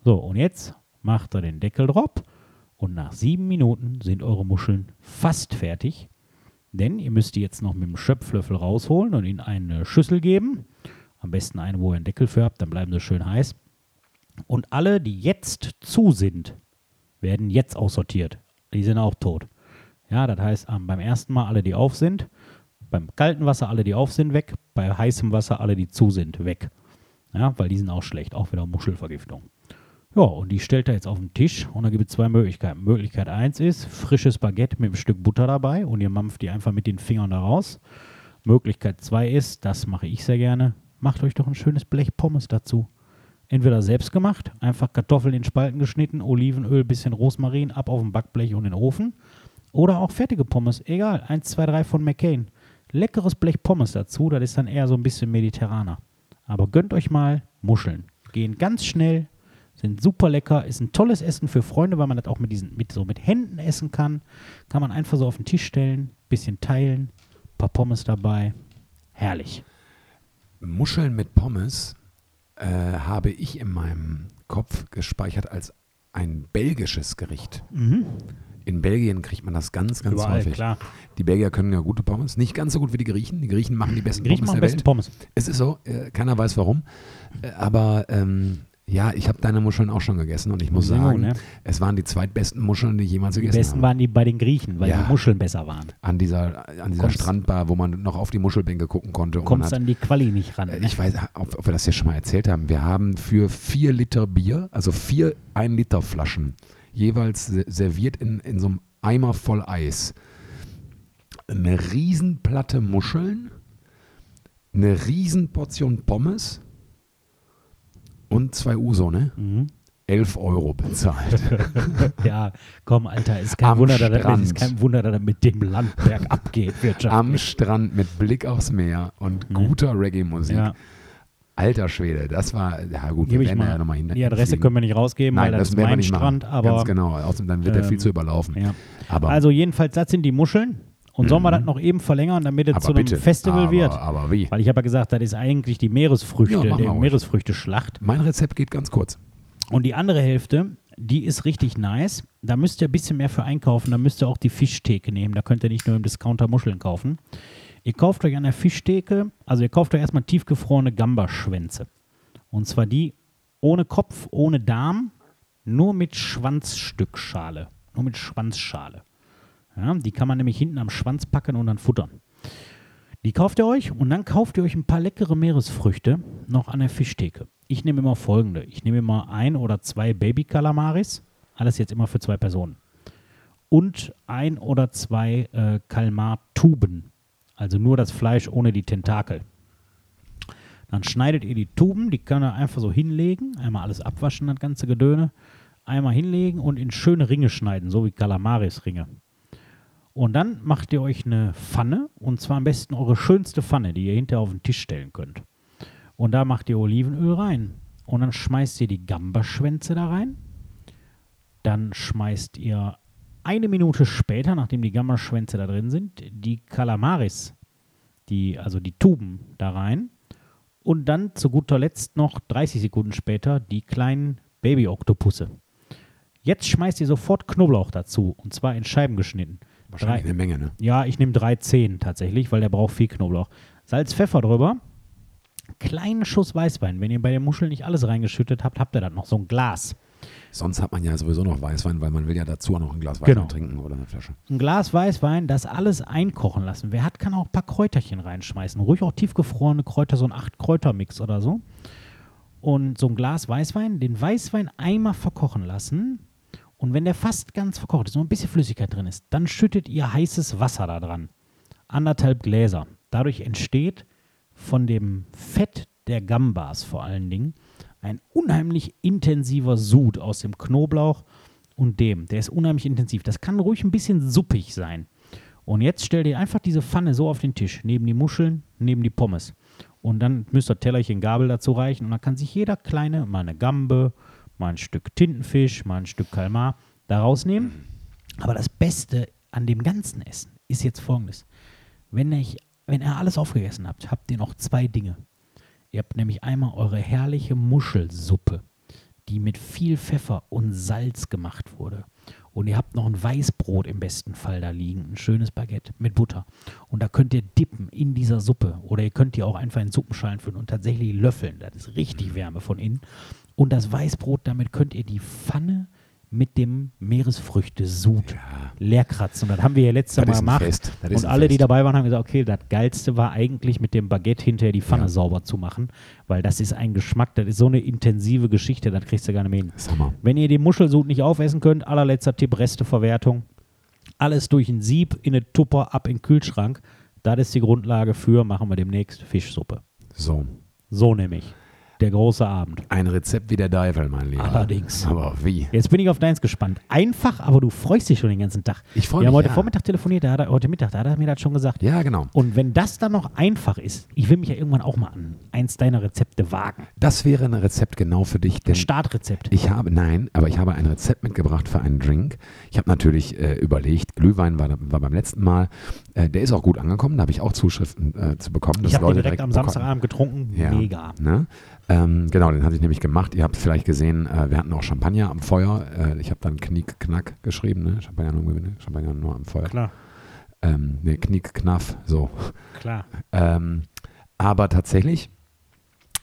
So, und jetzt macht ihr den Deckel drauf und nach sieben Minuten sind eure Muscheln fast fertig. Denn ihr müsst die jetzt noch mit dem Schöpflöffel rausholen und in eine Schüssel geben. Am besten eine, wo ihr einen Deckel für habt, dann bleiben sie schön heiß. Und alle, die jetzt zu sind, werden jetzt aussortiert. Die sind auch tot. Ja, das heißt, beim ersten Mal alle, die auf sind, beim kalten Wasser alle, die auf sind, weg, bei heißem Wasser alle, die zu sind, weg. Ja, weil die sind auch schlecht, auch wieder Muschelvergiftung. Ja, und die stellt er jetzt auf den Tisch und da gibt es zwei Möglichkeiten. Möglichkeit 1 ist frisches Baguette mit einem Stück Butter dabei und ihr mampft die einfach mit den Fingern da raus. Möglichkeit 2 ist, das mache ich sehr gerne, macht euch doch ein schönes Blech Pommes dazu. Entweder selbst gemacht, einfach Kartoffeln in Spalten geschnitten, Olivenöl, bisschen Rosmarin, ab auf dem Backblech und in den Ofen. Oder auch fertige Pommes, egal, 1, 2, 3 von McCain. Leckeres Blech Pommes dazu, das ist dann eher so ein bisschen mediterraner. Aber gönnt euch mal Muscheln. Gehen ganz schnell, sind super lecker, ist ein tolles Essen für Freunde, weil man das auch mit diesen, mit so mit Händen essen kann. Kann man einfach so auf den Tisch stellen, bisschen teilen, paar Pommes dabei. Herrlich. Muscheln mit Pommes äh, habe ich in meinem Kopf gespeichert als ein belgisches Gericht. In Belgien kriegt man das ganz, ganz Überall, häufig. klar. Die Belgier können ja gute Pommes. Nicht ganz so gut wie die Griechen. Die Griechen machen die besten Griechen Pommes machen der besten. Pommes. Es ist so, äh, keiner weiß warum. Äh, aber ähm, ja, ich habe deine Muscheln auch schon gegessen und ich muss Ja, sagen, ne? es waren die zweitbesten Muscheln, die ich jemals Die gegessen besten habe. waren die bei den Griechen, weil Ja. die Muscheln besser waren. An dieser, an dieser Kommst- Strandbar, wo man noch auf die Muschelbänke gucken konnte. Du und man kommst hat, an die Quali nicht ran. äh, Ne? ich weiß, ob, ob wir das hier schon mal erzählt haben. Wir haben für vier Liter Bier, also vier 1 Liter Flaschen, jeweils se- serviert in, in so einem Eimer voll Eis, eine Riesenplatte Muscheln, eine Riesenportion Pommes und zwei Uso, ne? Mhm. 11 Euro bezahlt. Ja, komm, Alter, ist kein, Am Wunder, dass ist kein Wunder, dass das mit dem Landberg abgeht, Am wirtschaftlich. Strand mit Blick aufs Meer und guter Reggae-Musik. Mhm. Ja, Alter Schwede, das war, ja gut, gebe wir ich werden mal. ja nochmal hin. die Adresse können wir nicht rausgeben, Nein, weil das, das ist mein nicht Strand, machen. aber Ganz genau, außerdem dann wird er viel ähm, zu überlaufen. ja. Aber, Also jedenfalls, das sind die Muscheln. Und sollen wir Mhm. das noch eben verlängern, damit es aber zu einem bitte, Festival aber, wird? Aber wie? Weil ich habe ja gesagt, das ist eigentlich die Meeresfrüchte, Ja, die. Meeresfrüchte-Schlacht. Mein Rezept geht ganz kurz. Und die andere Hälfte, die ist richtig nice. Da müsst ihr ein bisschen mehr für einkaufen. Da müsst ihr auch die Fischtheke nehmen. Da könnt ihr nicht nur im Discounter Muscheln kaufen. Ihr kauft euch an der Fischtheke, also ihr kauft euch erstmal tiefgefrorene Gambaschwänze. Und zwar die ohne Kopf, ohne Darm, nur mit Schwanzstückschale. Nur mit Schwanzschale. Ja, die kann man nämlich hinten am Schwanz packen und dann futtern. Die kauft ihr euch und dann kauft ihr euch ein paar leckere Meeresfrüchte noch an der Fischtheke. Ich nehme immer folgende. Ich nehme immer ein oder zwei Baby-Kalamaris. Alles jetzt immer für zwei Personen. Und ein oder zwei äh, Kalmar-Tuben. Also nur das Fleisch ohne die Tentakel. Dann schneidet ihr die Tuben, die könnt ihr einfach so hinlegen. Einmal alles abwaschen, das ganze Gedöne. Einmal hinlegen und in schöne Ringe schneiden, so wie Kalamaris-Ringe. Und dann macht ihr euch eine Pfanne und zwar am besten eure schönste Pfanne, die ihr hinterher auf den Tisch stellen könnt. Und da macht ihr Olivenöl rein. Und dann schmeißt ihr die Gambaschwänze da rein. Dann schmeißt ihr eine Minute später, nachdem die Gambaschwänze da drin sind, die Kalamaris, die, also die Tuben da rein. Und dann zu guter Letzt noch 30 Sekunden später die kleinen Baby-Oktopusse. Jetzt schmeißt ihr sofort Knoblauch dazu und zwar in Scheiben geschnitten. Wahrscheinlich Drei- eine Menge, ne? ja, ich nehme drei Zehen tatsächlich, weil der braucht viel Knoblauch. Salz, Pfeffer drüber. Kleinen Schuss Weißwein. Wenn ihr bei der Muschel nicht alles reingeschüttet habt, habt ihr dann noch so ein Glas. Sonst hat man ja sowieso noch Weißwein, weil man will ja dazu auch noch ein Glas Weißwein Genau. trinken oder eine Flasche. Ein Glas Weißwein, das alles einkochen lassen. Wer hat, kann auch ein paar Kräuterchen reinschmeißen. Ruhig auch tiefgefrorene Kräuter, so ein Acht-Kräuter-Mix oder so. Und so ein Glas Weißwein, den Weißwein einmal verkochen lassen. Und wenn der fast ganz verkocht ist, so ein bisschen Flüssigkeit drin ist, dann schüttet ihr heißes Wasser da dran. Anderthalb Gläser. Dadurch entsteht von dem Fett der Gambas vor allen Dingen ein unheimlich intensiver Sud aus dem Knoblauch und dem. Der ist unheimlich intensiv. Das kann ruhig ein bisschen suppig sein. Und jetzt stellt ihr einfach diese Pfanne so auf den Tisch, neben die Muscheln, neben die Pommes. Und dann müsst ihr Tellerchen Gabel dazu reichen und dann kann sich jeder kleine mal eine Gambe, mal ein Stück Tintenfisch, mal ein Stück Kalmar da rausnehmen. Aber das Beste an dem ganzen Essen ist jetzt folgendes. Wenn, ich, wenn ihr alles aufgegessen habt, habt ihr noch zwei Dinge. Ihr habt nämlich einmal eure herrliche Muschelsuppe, die mit viel Pfeffer und Salz gemacht wurde. Und ihr habt noch ein Weißbrot im besten Fall da liegen, ein schönes Baguette mit Butter. Und da könnt ihr dippen in dieser Suppe. Oder ihr könnt die auch einfach in Suppenschalen füllen und tatsächlich löffeln. Das ist richtig Wärme von innen. Und das Weißbrot, damit könnt ihr die Pfanne mit dem Meeresfrüchte-Sud leer kratzen. Und das haben wir ja letztes Mal gemacht. Und alle, die Fest. dabei waren, haben gesagt, okay, das Geilste war eigentlich mit dem Baguette hinterher die Pfanne Ja. sauber zu machen, weil das ist ein Geschmack, das ist so eine intensive Geschichte, das kriegst du gar nicht mehr hin. Hammer. Wenn ihr den Muschelsud nicht aufessen könnt, allerletzter Tipp, Resteverwertung. Alles durch ein Sieb in eine Tupper, ab in den Kühlschrank. Das ist die Grundlage für, machen wir demnächst Fischsuppe. So. So nämlich. Der große Abend. Ein Rezept wie der Teufel, mein Lieber. Allerdings. Aber wie? Jetzt bin ich auf deins gespannt. Einfach, aber du freust dich schon den ganzen Tag. Ich freue Wir haben mich, heute ja. Vormittag telefoniert, da hat er, heute Mittag, da hat er mir das schon gesagt. Ja, genau. Und wenn das dann noch einfach ist, ich will mich ja irgendwann auch mal an eins deiner Rezepte wagen. Das wäre ein Rezept genau für dich, denn Ein Startrezept. ich habe, nein, aber ich habe ein Rezept mitgebracht für einen Drink. Ich habe natürlich äh, überlegt, Glühwein war, war beim letzten Mal, äh, der ist auch gut angekommen, da habe ich auch Zuschriften äh, zu bekommen. Ich habe Leute direkt am. Samstagabend getrunken. Ja. Mega. Ne? Ähm, genau, den hatte ich nämlich gemacht. Ihr habt vielleicht gesehen, äh, wir hatten auch Champagner am Feuer. Äh, ich habe dann Knick Knack geschrieben, ne? Champagner nur, Champagner nur am Feuer. Klar, Ähm, ne, Knick Knaff, so. klar. Ähm, aber tatsächlich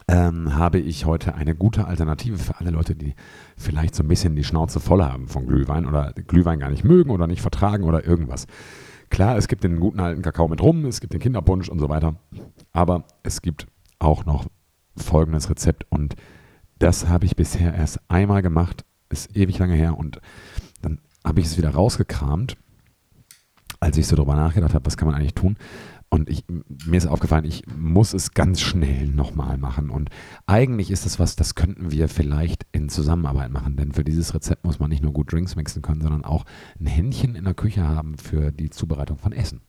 ähm, habe ich heute eine gute Alternative für alle Leute, die vielleicht so ein bisschen die Schnauze voll haben von Glühwein oder Glühwein gar nicht mögen oder nicht vertragen oder irgendwas. Klar, es gibt den guten alten Kakao mit Rum, es gibt den Kinderpunsch und so weiter. Aber es gibt auch noch folgendes Rezept und das habe ich bisher erst einmal gemacht, ist ewig lange her und dann habe ich es wieder rausgekramt, als ich so drüber nachgedacht habe, was kann man eigentlich tun. Und ich, mir ist aufgefallen, ich muss es ganz schnell nochmal machen. Und eigentlich ist es was, das könnten wir vielleicht in Zusammenarbeit machen. Denn für dieses Rezept muss man nicht nur gut Drinks mixen können, sondern auch ein Händchen in der Küche haben für die Zubereitung von Essen.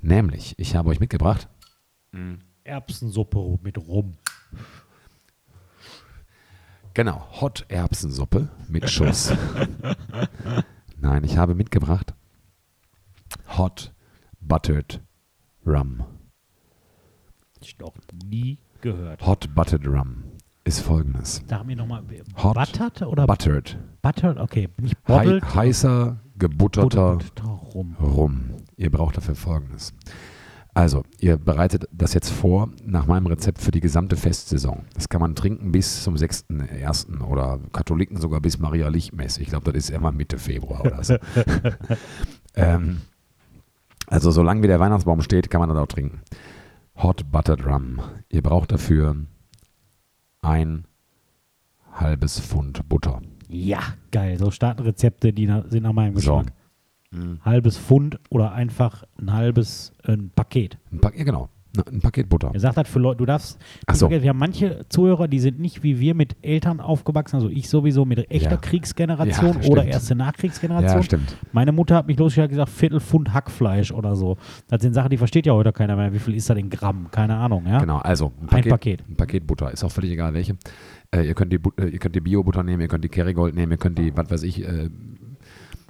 Nämlich, ich habe euch mitgebracht Erbsensuppe mit Rum. Genau, Hot Erbsensuppe mit Schuss. Nein, ich habe mitgebracht Hot Buttered Rum. Ich noch nie gehört. Hot Buttered Rum ist folgendes. Sag mir nochmal, Hot buttert oder Buttered. buttered? Okay, nicht Hei bottelt. heißer, gebutterter butterter Rum. Rum. Ihr braucht dafür folgendes. Also, ihr bereitet das jetzt vor nach meinem Rezept für die gesamte Festsaison. Das kann man trinken bis zum 6.1. oder Katholiken sogar bis Maria Lichtmesse. Ich glaube, das ist immer Mitte Februar oder so. ähm, also, solange wie der Weihnachtsbaum steht, kann man das auch trinken. Hot Buttered Rum. Ihr braucht dafür ein halbes Pfund Butter. Ja, geil. So starten Rezepte, die sind nach meinem So. Geschmack. Halbes Pfund oder einfach ein halbes ein Paket. Ein, pa ja, genau. Ein Paket Butter. Er sagt halt für Leute, du darfst, Ach so. wir haben manche Zuhörer, die sind nicht wie wir mit Eltern aufgewachsen, also ich sowieso mit echter Ja. Kriegsgeneration Ja, oder erste Nachkriegsgeneration. Ja, stimmt. Meine Mutter hat mich losgeschickt gesagt, Viertelpfund Hackfleisch oder so. Das sind Sachen, die versteht ja heute keiner mehr. Wie viel ist da in Gramm? Keine Ahnung, ja? Genau, also ein Ein Paket, Paket. ein Paket Butter, ist auch völlig egal welche. Äh, ihr könnt die, äh, ihr könnt die Bio-Butter nehmen, ihr könnt die Kerrygold nehmen, ihr könnt die, was weiß ich, äh,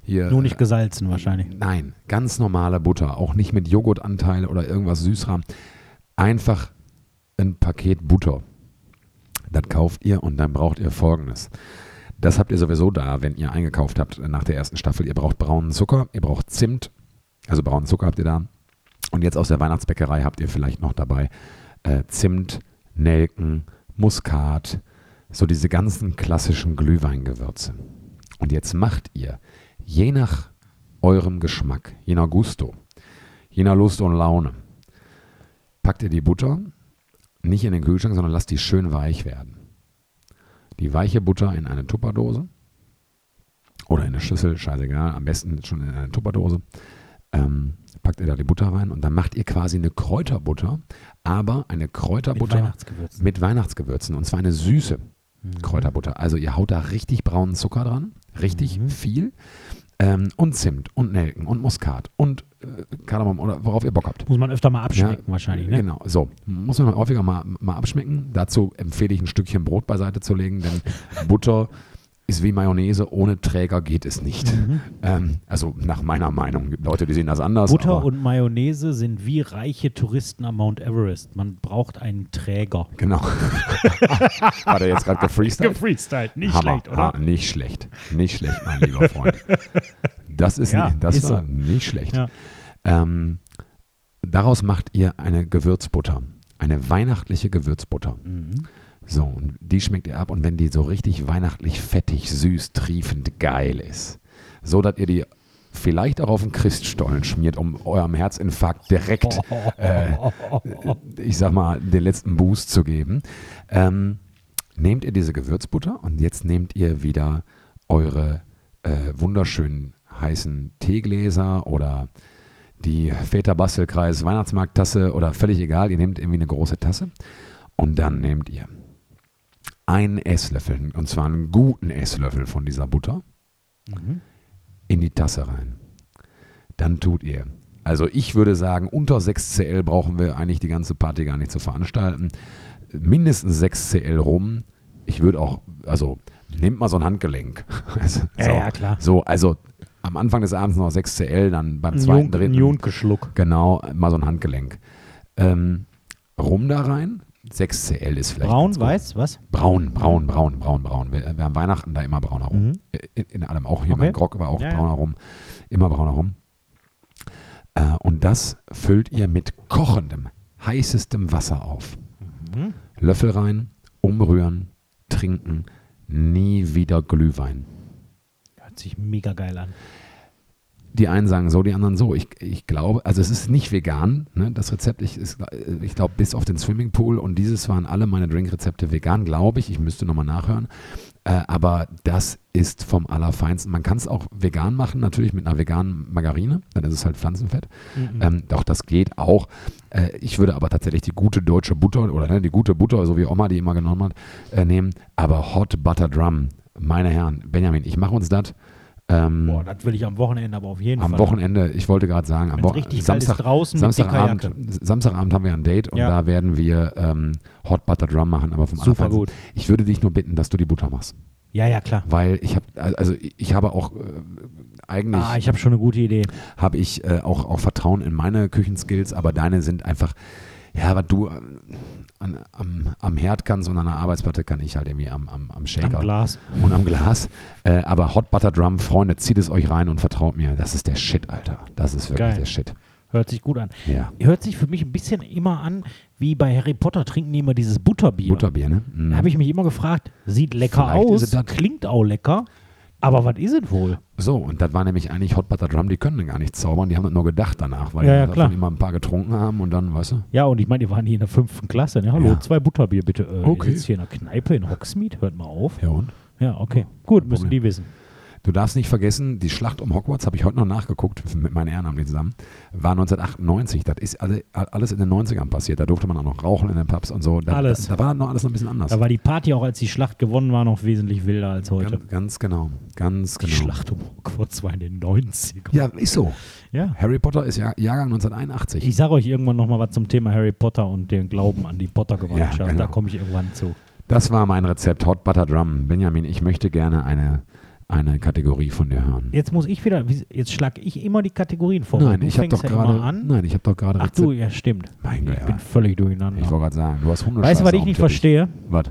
hier. Nur nicht gesalzen wahrscheinlich. Nein, ganz normale Butter, auch nicht mit Joghurtanteil oder irgendwas Süßrahm. Einfach ein Paket Butter. Das kauft ihr und dann braucht ihr folgendes. Das habt ihr sowieso da, wenn ihr eingekauft habt nach der ersten Staffel. Ihr braucht braunen Zucker, ihr braucht Zimt, also braunen Zucker habt ihr da. Und jetzt aus der Weihnachtsbäckerei habt ihr vielleicht noch dabei äh, Zimt, Nelken, Muskat, so diese ganzen klassischen Glühweingewürze. Und jetzt macht ihr, je nach eurem Geschmack, je nach Gusto, je nach Lust und Laune, packt ihr die Butter nicht in den Kühlschrank, sondern lasst die schön weich werden. Die weiche Butter in eine Tupperdose oder in eine Schüssel, scheißegal, am besten schon in eine Tupperdose. Ähm, packt ihr da die Butter rein und dann macht ihr quasi eine Kräuterbutter, aber eine Mit Kräuterbutter Weihnachtsgewürzen. mit Weihnachtsgewürzen und zwar eine süße Kräuterbutter. Also ihr haut da richtig braunen Zucker dran, richtig Mhm. viel ähm, und Zimt und Nelken und Muskat und äh, Kardamom oder worauf ihr Bock habt. Muss man öfter mal abschmecken Ja, wahrscheinlich, ne? Genau, so. Muss man häufiger mal, mal abschmecken. Dazu empfehle ich ein Stückchen Brot beiseite zu legen, denn Butter ist wie Mayonnaise, ohne Träger geht es nicht. Ähm, also nach meiner Meinung. Gibt Leute, die sehen das anders. Butter und Mayonnaise sind wie reiche Touristen am Mount Everest. Man braucht einen Träger. Genau. War der jetzt gerade gefreestylt? Gefreestylt, nicht Hammer. Ha, nicht schlecht. Nicht schlecht, mein lieber Freund. Das ist, Ja, nicht, das ist war so. nicht schlecht. Ja. Ähm, daraus macht ihr eine Gewürzbutter. Eine weihnachtliche Gewürzbutter. Mhm. So, und die schmeckt ihr ab. Und wenn die so richtig weihnachtlich fettig, süß, triefend geil ist, so dass ihr die vielleicht auch auf den Christstollen schmiert, um eurem Herzinfarkt direkt, äh, ich sag mal, den letzten Boost zu geben, ähm, nehmt ihr diese Gewürzbutter und jetzt nehmt ihr wieder eure äh, wunderschönen heißen Teegläser oder die Väter Bastelkreis Weihnachtsmarkttasse oder völlig egal, ihr nehmt irgendwie eine große Tasse und dann nehmt ihr einen Esslöffel, und zwar einen guten Esslöffel von dieser Butter, Mhm. in die Tasse rein. Dann tut ihr, also ich würde sagen, unter 6 CL brauchen wir eigentlich die ganze Party gar nicht zu veranstalten. Mindestens 6 CL rum. Ich würde auch, also nehmt mal so ein Handgelenk. Also, Ja, so, ja, klar. So, also am Anfang des Abends noch 6 CL, dann beim zweiten, dritten. ein. Genau, mal so ein Handgelenk. Ähm, Rum da rein, 6cl ist vielleicht. Braun, weiß, was? Braun, braun, braun, braun, braun. Wir, wir haben Weihnachten da immer brauner rum. Mhm. In, in allem auch. Hier Okay. mein Grog war auch ja. brauner rum. Immer brauner rum. Äh, und das füllt ihr mit kochendem, heißestem Wasser auf. Mhm. Löffel rein, umrühren, trinken, nie wieder Glühwein. Hört sich mega geil an. Die einen sagen so, die anderen so. Ich, ich glaube, also es ist nicht vegan, ne, das Rezept. Ich, ist- ich glaube, bis auf den Swimmingpool und dieses waren alle meine Drinkrezepte vegan, glaube ich. Ich müsste nochmal nachhören. Äh, aber das ist vom Allerfeinsten. Man kann es auch vegan machen, natürlich mit einer veganen Margarine. Dann ist es halt Pflanzenfett. Mhm. Ähm, doch, das geht auch. Äh, ich würde aber tatsächlich die gute deutsche Butter oder ne, die gute Butter, so wie Oma die immer genommen hat, äh, nehmen. Aber Hot Butter Drum, meine Herren, Benjamin, ich mache uns das. Ähm, Boah, das will ich am Wochenende aber auf jeden am Fall. Wochenende, ich wollte gerade sagen, am Wenn's Wo richtig Samstag, draußen Samstagabend. Samstagabend haben wir ein Date und Ja. da werden wir ähm, Hot Butter Drum machen, aber vom Super Allerfeinsten. gut. Ich würde dich nur bitten, dass du die Butter machst, Ja, ja, klar. weil ich habe, also ich habe auch äh, eigentlich Ah, ich habe schon eine gute Idee. habe ich äh, auch, auch Vertrauen in meine Küchenskills, aber deine sind einfach, ja, was du äh, an, am, am Herd kannst und an der Arbeitsplatte kann ich halt irgendwie am, am, am Am Shaker Glas. und am Glas. Äh, aber Hot Butter Drum, Freunde, zieht es euch rein und vertraut mir, das ist der Shit, Alter. Das ist wirklich Geil. der Shit. Hört sich gut an. Ja. Hört sich für mich ein bisschen immer an, wie bei Harry Potter trinken die immer dieses Butterbier. Butterbier, ne? Mhm. Da habe ich mich immer gefragt, sieht lecker Vielleicht aus, klingt auch lecker, aber was ist es wohl? So, und das war nämlich eigentlich Hot Butter Drum, die können gar nicht zaubern, die haben das nur gedacht danach, weil Ja, die ja, immer ein paar getrunken haben und dann, weißt du, Ja, und ich meine, die waren hier in der fünften Klasse. Ne? Hallo, Ja. zwei Butterbier bitte. Äh, Okay. Sitzt hier in der Kneipe in Hogsmeade, hört mal auf. ja und? Ja, okay. Gut, müssen die wissen. Du darfst nicht vergessen, die Schlacht um Hogwarts, habe ich heute noch nachgeguckt, mit meinen Ehrenamtlichen zusammen, war 1998. Das ist alle, alles in den 90ern passiert. Da durfte man auch noch rauchen in den Pubs und so. Da, Alles. Da, da war noch alles noch ein bisschen anders. Da war die Party auch, als die Schlacht gewonnen war, noch wesentlich wilder als heute. ganz, ganz genau. Ganz Die genau. Schlacht um Hogwarts war in den 90ern. Ja, ist so. ja. Harry Potter ist Jahr, Jahrgang 1981. Ich sage euch irgendwann nochmal was zum Thema Harry Potter und den Glauben an die Potter-Gemeinschaft. Ja, genau. Da komme ich irgendwann zu. Das war mein Rezept, Hot Butter Drum. Benjamin, ich möchte gerne eine, eine Kategorie von dir hören. Jetzt muss ich wieder, wie- jetzt schlage ich immer die Kategorien vor. Nein, Du ich habe doch ja gerade. an. Nein, ich habe doch gerade Ach du, ja stimmt. Mein Ich Gott, ja. bin völlig durcheinander. Ich wollte gerade sagen, du hast Hunde. weißt du, was ich nicht verstehe? Was?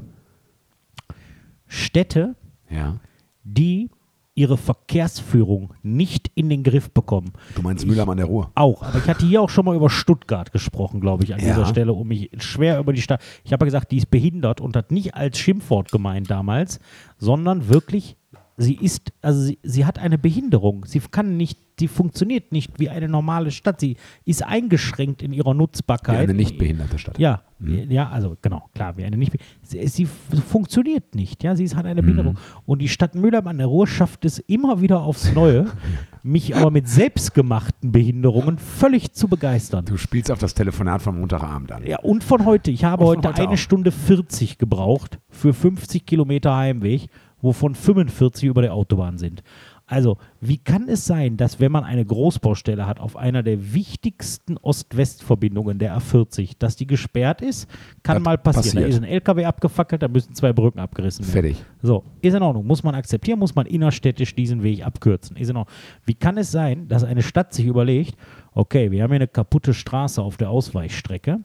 Städte, Ja. die ihre Verkehrsführung nicht in den Griff bekommen. Du meinst Ich- Mülheim an der Ruhr? Auch. Aber ich hatte hier auch schon mal über Stuttgart gesprochen, glaube ich, an Ja. dieser Stelle, um mich schwer über die Stadt. Ich habe ja gesagt, die ist behindert und hat nicht als Schimpfwort gemeint damals, sondern wirklich, sie ist, also sie, sie hat eine Behinderung. Sie kann nicht, sie funktioniert nicht wie eine normale Stadt. Sie ist eingeschränkt in ihrer Nutzbarkeit. eine nicht behinderte Stadt. Ja, Mhm. ja, also genau, klar, wie eine nicht. Sie, sie funktioniert nicht, ja, sie ist- hat Mhm. eine Behinderung. Und die Stadt Mülheim an der Ruhr schafft es immer wieder aufs Neue, mich aber mit selbstgemachten Behinderungen völlig zu begeistern. Du spielst auf das Telefonat vom Montagabend an. Ja, und von heute. Ich habe heute, heute eine auch. Stunde 40 gebraucht für 50 Kilometer Heimweg, wovon 45 über der Autobahn sind. Also, wie kann es sein, dass wenn man eine Großbaustelle hat auf einer der wichtigsten Ost-West-Verbindungen der A40, dass die gesperrt ist? Kann Das mal passieren. Da passiert. ist ein LKW abgefackelt, da müssen zwei Brücken abgerissen werden. Fertig. So, ist in Ordnung. Muss man akzeptieren, muss man innerstädtisch diesen Weg abkürzen. Ist in Ordnung. Wie kann es sein, dass eine Stadt sich überlegt, okay, wir haben hier eine kaputte Straße auf der Ausweichstrecke.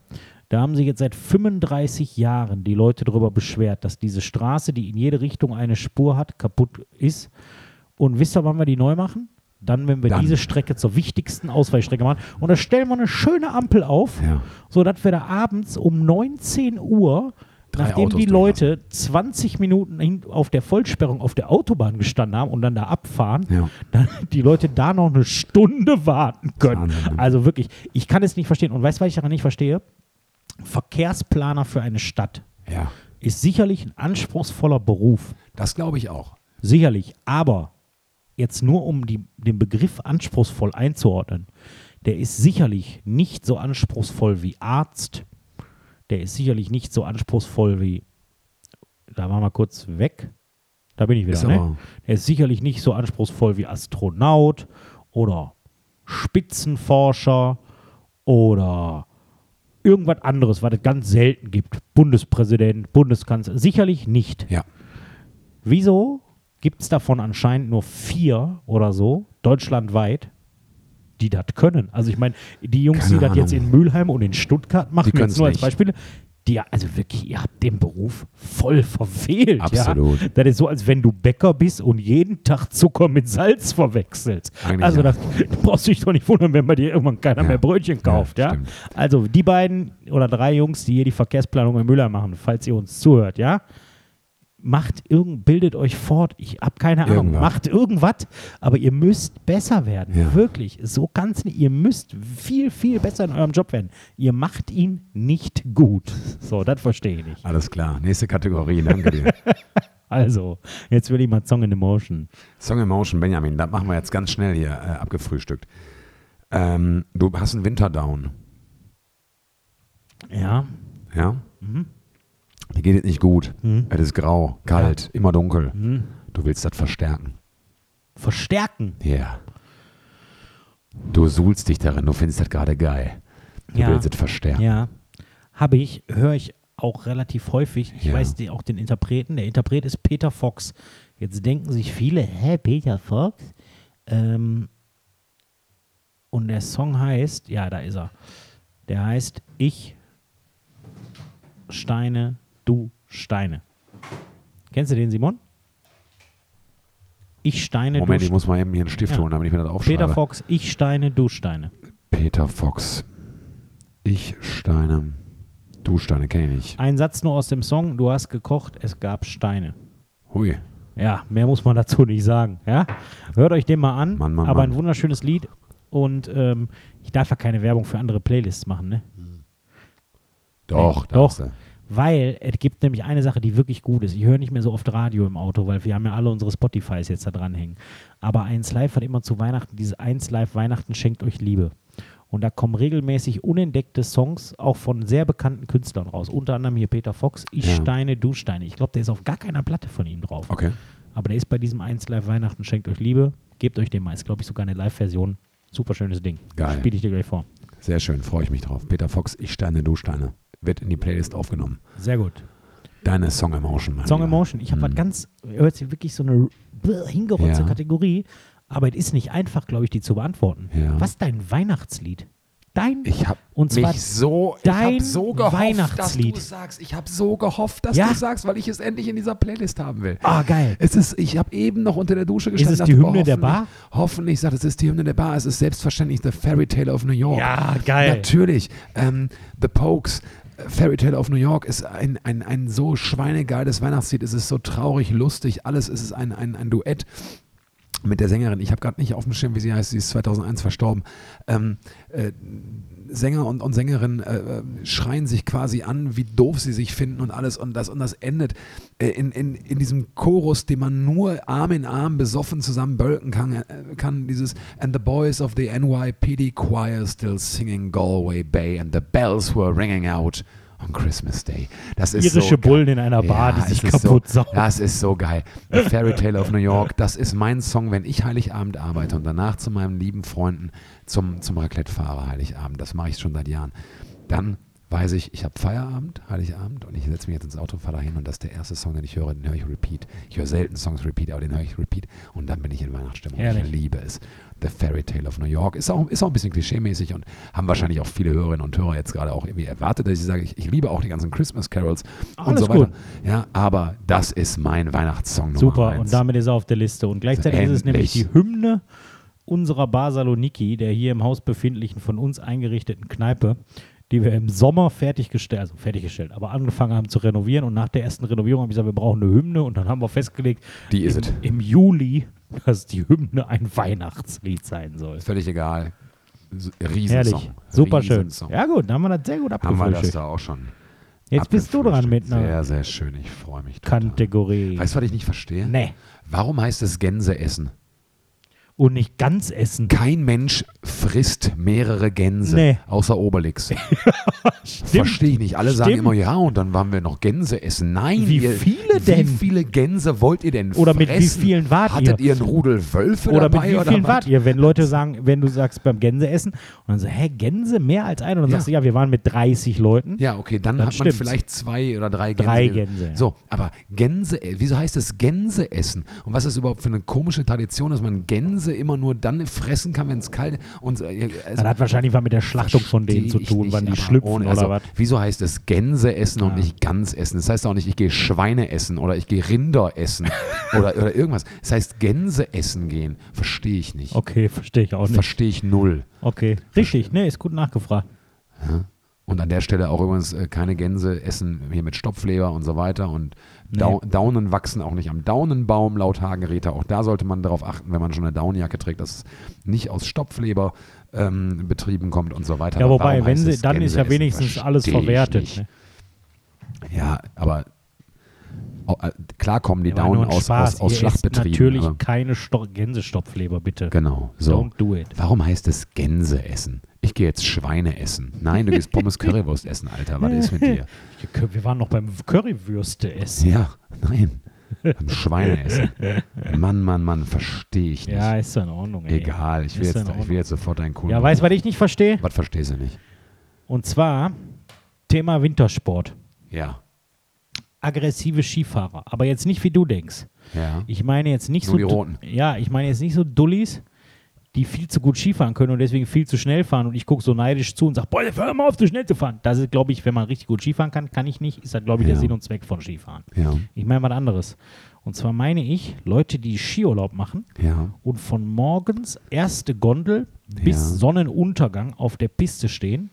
Da haben sich jetzt seit 35 Jahren die Leute darüber beschwert, dass diese Straße, die in jede Richtung eine Spur hat, kaputt ist. Und wisst ihr, wann wir die neu machen? Dann, wenn wir Dann. diese Strecke zur wichtigsten Ausweichstrecke machen. Und da stellen wir eine schöne Ampel auf, Ja. sodass wir da abends um 19 Uhr, Drei nachdem Autos die Leute 20 Minuten auf der Vollsperrung auf der Autobahn gestanden haben und dann da abfahren, Ja. dann die Leute da noch eine Stunde warten können. Ne? Also wirklich, ich kann es nicht verstehen. Und weißt du, was ich daran nicht verstehe? Verkehrsplaner für eine Stadt Ja. ist sicherlich ein anspruchsvoller Beruf. Das glaube ich auch. Sicherlich. Aber jetzt nur um die, den Begriff anspruchsvoll einzuordnen, der ist sicherlich nicht so anspruchsvoll wie Arzt. Der ist sicherlich nicht so anspruchsvoll wie. Da waren wir kurz weg. Da bin ich wieder. Ist ne? aber- Er ist sicherlich nicht so anspruchsvoll wie Astronaut oder Spitzenforscher oder irgendwas anderes, was es ganz selten gibt. Bundespräsident, Bundeskanzler. Sicherlich nicht. Ja. Wieso gibt es davon anscheinend nur vier oder so, deutschlandweit, die das können? Also ich meine, die Jungs, Keine die das jetzt in Mülheim und in Stuttgart machen, Die jetzt nur als. Beispiele, die, also wirklich, ihr habt den Beruf voll verfehlt. Absolut. Ja? Das ist so, als wenn du Bäcker bist und jeden Tag Zucker mit Salz verwechselst. Eigentlich also ja. das, du brauchst dich doch nicht wundern, wenn bei dir irgendwann keiner Ja. mehr Brötchen kauft. Ja. Also die beiden oder drei Jungs, die hier die Verkehrsplanung in Müller machen, falls ihr uns zuhört, ja, macht irgend, bildet euch fort. Ich habe keine Ahnung. Irgendwas. Macht irgendwas, aber ihr müsst besser werden. Ja. Wirklich. So nicht. Ihr müsst viel, viel besser in eurem Job werden. Ihr macht ihn nicht gut. So, das verstehe ich nicht. Alles klar. Nächste Kategorie, danke dir. Also, jetzt will ich mal Song in Emotion. Song Emotion, Benjamin, das machen wir jetzt ganz schnell hier äh, abgefrühstückt. Ähm, du hast einen Winterdown, Ja. ja? Mhm. Dir geht es nicht gut. Mhm. Es ist grau, kalt, immer dunkel. Mhm. Du willst das verstärken. Verstärken. Ja. Du suhlst dich darin, du findest das gerade geil. Du Ja. willst es verstärken. Ja. Habe ich, höre ich auch relativ häufig. Ich Ja. weiß die, auch den Interpreten. Der Interpret ist Peter Fox. Jetzt denken sich viele, hä, Peter Fox? Ähm, und der Song heißt, ja, da ist er. Der heißt Ich Steine, du Steine. Kennst du den, Simon? Ich Steine, Moment, du ich muss mal eben hier einen Stift Ja. holen, damit ich mir das aufschreibe. Peter Fox, Ich Steine, du Steine. Peter Fox. Ich Steine. Du Steine, kenne ich nicht. Ein Satz nur aus dem Song, du hast gekocht, es gab Steine. Hui. Ja, mehr muss man dazu nicht sagen. Ja? Hört euch den mal an. Mann, Mann, aber Mann. ein wunderschönes Lied. Und ähm, ich darf ja keine Werbung für andere Playlists machen, ne? Doch, Nee, darfst doch. Weil es gibt nämlich eine Sache, die wirklich gut ist. Ich höre nicht mehr so oft Radio im Auto, weil wir haben ja alle unsere Spotifys jetzt da dranhängen. Aber 1 Live hat immer zu Weihnachten, diese 1 Live Weihnachten schenkt euch Liebe. Und da kommen regelmäßig unentdeckte Songs auch von sehr bekannten Künstlern raus. Unter anderem hier Peter Fox, Ich Ja. Steine, Du Steine. Ich glaube, der ist auf gar keiner Platte von ihm drauf. Okay. Aber der ist bei diesem 1 Live Weihnachten schenkt euch Liebe. Gebt euch den mal. Ist, glaube ich, sogar eine Live-Version. Super schönes Ding. Geil. Spiele ich dir gleich vor. Sehr schön, freue ich mich drauf. Peter Fox, Ich Steine, Du Steine. Wird in die Playlist aufgenommen. Sehr gut. Deine Song Emotion, Song Lieber. Emotion. Ich habe was Hm. ganz, hört sich wirklich so eine hingerotzte Ja. Kategorie, aber es ist nicht einfach, glaube ich, die zu beantworten. Ja. Was ist dein Weihnachtslied? Dein Ich habe Und zwar mich so, ich dein hab so gehofft, dass Weihnachtslied. du es sagst. Ich habe so gehofft, dass Ja? du es sagst, weil ich es endlich in dieser Playlist haben will. Ah, geil. Es ist, ich habe eben noch unter der Dusche gestanden. es dachte, die Hymne der Bar? Hoffentlich sagt es ist die Hymne der Bar. Es ist selbstverständlich The Fairy Tale of New York. Ja, geil. Natürlich. Ähm, The Pokes. Fairy Tale of New York ist ein, ein, ein so schweinegeiles Weihnachtslied. Es ist so traurig, lustig, alles. Es ist ein, ein, ein Duett mit der Sängerin. Ich habe gerade nicht auf dem Schirm, wie sie heißt. Sie ist 2001 verstorben. Ähm, äh, Sänger und, und Sängerin äh, äh, schreien sich quasi an, wie doof sie sich finden und alles. Und das, und das endet äh, in, in, in diesem Chorus, den man nur Arm in Arm besoffen zusammen bölken kann. Äh, kann dieses And the boys of the NYPD choir still singing Galway Bay and the bells were ringing out on Christmas Day. Das ist Irische so geil. Bullen in einer Bar, die es sich kaputt so, saugen. Das ist so geil. The Fairy Tale of New York, das ist mein Song, wenn ich Heiligabend arbeite und danach zu meinen lieben Freunden zum, zum Raclette fahre, Heiligabend. Das mache ich schon seit Jahren. Dann weiß ich, ich habe Feierabend, Heiligabend und ich setze mich jetzt ins Auto, fahre dahin und das ist der erste Song, den ich höre, den höre ich repeat. Ich höre selten Songs repeat, aber den höre ich repeat und dann bin ich in Weihnachtsstimmung. Herrlich. Ich liebe es. The Fairy Tale of New York ist auch, ist auch ein bisschen klischeemäßig und haben wahrscheinlich auch viele Hörerinnen und Hörer jetzt gerade auch irgendwie erwartet, dass ich sage, ich, ich liebe auch die ganzen Christmas Carols und Alles so weiter. gut. Ja, aber das ist mein Weihnachtssong Nummer Super, eins. und damit ist er auf der Liste. Und gleichzeitig ist es nämlich die Endlich. Hymne unserer Bar Saloniki, der hier im Haus befindlichen, von uns eingerichteten Kneipe, die wir im Sommer fertiggestellt, also fertiggestellt, aber angefangen haben zu renovieren. Und nach der ersten Renovierung haben wir gesagt, wir brauchen eine Hymne. Und dann haben wir festgelegt, Die ist im, es. im Juli, dass die Hymne ein Weihnachtslied sein soll. Völlig egal. Riesensong. Herrlich, super schön. Ja gut, dann haben wir das sehr gut Haben wir das abgefrühstückt. da auch schon. Jetzt bist du dran mit abgefrühstückt. einer Sehr, sehr schön. Ich freue mich. total. Kategorie. Weißt du, was ich nicht verstehe? Nee. Warum heißt es Gänse essen? Und nicht ganz essen. Kein Mensch frisst mehrere Gänse, Nee. außer Obelix. Verstehe ich nicht. Alle sagen Stimmt. immer, ja, und dann waren wir noch Gänse essen. Nein, Wie ihr, viele Wie denn? viele Gänse wollt ihr denn Oder mit wie fressen? vielen wart Hattet ihr? ihr einen Rudel Wölfe Oder mit dabei? wie oder vielen wart ihr? Wenn Leute sagen, wenn du sagst beim Gänse essen und dann so, hä, Gänse mehr als ein? Und dann Ja. sagst du, ja, wir waren mit 30 Leuten. Ja, okay, dann, Dann hat man stimmt's. vielleicht zwei oder drei Gänse. Drei Gänse, ja. So, aber Gänse, äh, wieso heißt es Gänse essen? Und was ist überhaupt für eine komische Tradition, dass man Gänse Gänse immer nur dann fressen kann, wenn es kalt ist. Und, äh, also, Das hat wahrscheinlich was mit der Schlachtung von denen zu tun, nicht, wann die schlüpfen ohne- oder also, was. Wieso heißt es Gänse essen und Ja. nicht Gans essen? Das heißt auch nicht, ich gehe Schweine essen oder ich gehe Rinder essen oder, oder irgendwas. Das heißt Gänse essen gehen. Verstehe ich nicht. Okay, verstehe ich auch nicht. Verstehe ich null. Okay, richtig, ne, ist gut nachgefragt. Und an der Stelle auch übrigens äh, keine Gänse essen hier mit Stopfleber und so weiter. Und Dau Daunen wachsen auch nicht am Daunenbaum, laut Hagenräter. Auch da sollte man darauf achten, wenn man schon eine Daunenjacke trägt, dass es nicht aus Stopfleber ähm, betrieben kommt und so weiter. Ja, wobei, wenn sie, dann ist Gänse ja essen? wenigstens alles verwertet. Ne? Ja, aber klar kommen die Ja, Daunen aus, Spaß. aus, aus Ihr Schlachtbetrieben. Natürlich aber- keine Sto Gänsestopfleber, bitte. Genau, so. Don't do it. Warum heißt es Gänse essen? Ich gehe jetzt Schweine essen. Nein, du gehst Pommes Currywurst essen, Alter. Was ist mit dir? Wir waren noch beim Currywürste essen. Ja, nein. Beim Schweine essen. Mann, Mann, Mann, verstehe ich nicht. Ja, ist doch in Ordnung. Ey. Egal, ich will, jetzt, ich will jetzt sofort einen coolen. Ja, weißt du, was ich nicht verstehe? Was verstehst du nicht? Und zwar Thema Wintersport. Ja. Aggressive Skifahrer. Aber jetzt nicht, wie du denkst. Ja. Ich meine jetzt nicht Nur so. die Roten. Ja, ich meine jetzt nicht so Dullis, die viel zu gut Skifahren können und deswegen viel zu schnell fahren und ich gucke so neidisch zu und sage, boah, hör mal auf, zu schnell zu fahren. Das ist, glaube ich, wenn man richtig gut Skifahren kann, kann ich nicht. Ist das, glaube ich, der Ja. Sinn und Zweck von Skifahren. Ja. Ich meine was anderes. Und zwar meine ich, Leute, die Skiurlaub machen Ja. und von morgens erste Gondel bis. Sonnenuntergang auf der Piste stehen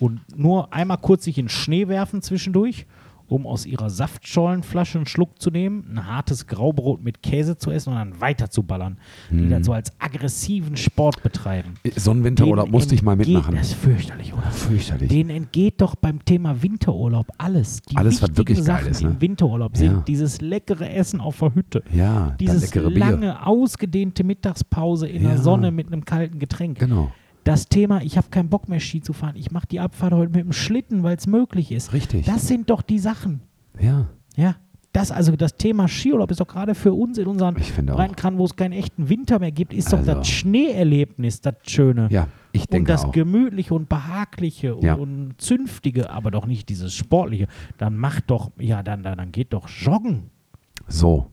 und nur einmal kurz sich in Schnee werfen zwischendurch, um aus ihrer Saftschollenflasche einen Schluck zu nehmen, ein hartes Graubrot mit Käse zu essen und dann weiter zu ballern. Die Mhm. dann so als aggressiven Sport betreiben. So einen Winterurlaub Denen musste ich mal mitmachen. Das ist fürchterlich, oder? Fürchterlich. Denen entgeht doch beim Thema Winterurlaub alles. Die Alles, was wirklich geil Sachen ist, ne? im Winterurlaub sind Ja. dieses leckere Essen auf der Hütte. ja, Dieses leckere Bier. lange, ausgedehnte Mittagspause in Ja. der Sonne mit einem kalten Getränk. Genau. Das Thema, ich habe keinen Bock mehr Ski zu fahren. Ich mache die Abfahrt heute mit dem Schlitten, weil es möglich ist. Richtig. Das sind doch die Sachen. Ja. Ja. Das, also das Thema Skiurlaub ist doch gerade für uns in unseren. Breitengraden, wo es keinen echten Winter mehr gibt, ist doch Also. das Schneeerlebnis das Schöne. Ja, ich und denke das auch. Gemütliche und Behagliche und, Ja. und Zünftige, aber doch nicht dieses Sportliche. Dann macht doch, ja, dann, dann, dann geht doch joggen. So.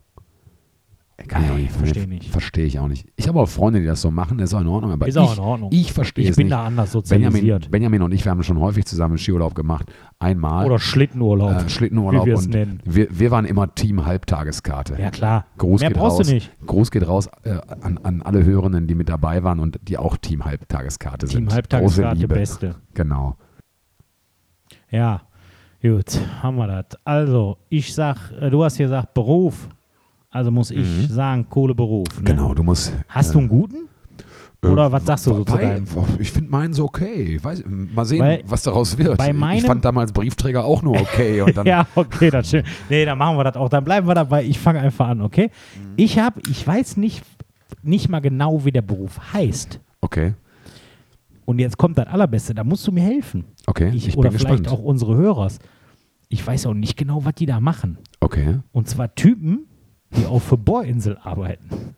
Kann ich auch Ey, nicht. versteh nicht. Verstehe ich auch nicht. Ich habe auch Freunde, die das so machen, das ist auch in Ordnung. Aber Ist ich, auch in Ordnung. Ich verstehe Ich es bin nicht. da anders Benjamin, sozialisiert. Benjamin und ich, wir haben schon häufig zusammen Skiurlaub gemacht. Einmal. Oder Schlittenurlaub. äh, Schlittenurlaub. wie wir es nennen. Wir, wir waren immer Team Halbtageskarte. Ja, klar. Gruß Mehr geht brauchst raus. du nicht. Gruß geht raus äh, an, an alle Hörenden, die mit dabei waren und die auch Team Halbtageskarte sind. Team Halbtageskarte. Beste. Genau. Ja, gut, haben wir das. Also, ich sag, äh, du hast hier gesagt Beruf. Also muss ich sagen, Kohleberuf. Ne? Mhm. Genau, du musst. Hast du einen guten? Oder was sagst du so zu deinem? Ich finde meinen so okay. Weiß, mal sehen, Weil was daraus wird. bei ich meinem- fand damals Briefträger auch nur okay. Und dann, Ja, okay, das schön. Nee, dann machen wir das auch. Dann bleiben wir dabei. Ich fange einfach an, okay? Mhm. Ich habe, ich weiß nicht, nicht mal genau, wie der Beruf heißt. Okay, Und jetzt kommt das Allerbeste. Da musst du mir helfen. okay. Ich, Ich, oder vielleicht gespannt. auch unsere Hörers. Ich weiß auch nicht genau, was die da machen. Okay. Und zwar Typen, die auf für Bohrinsel arbeiten.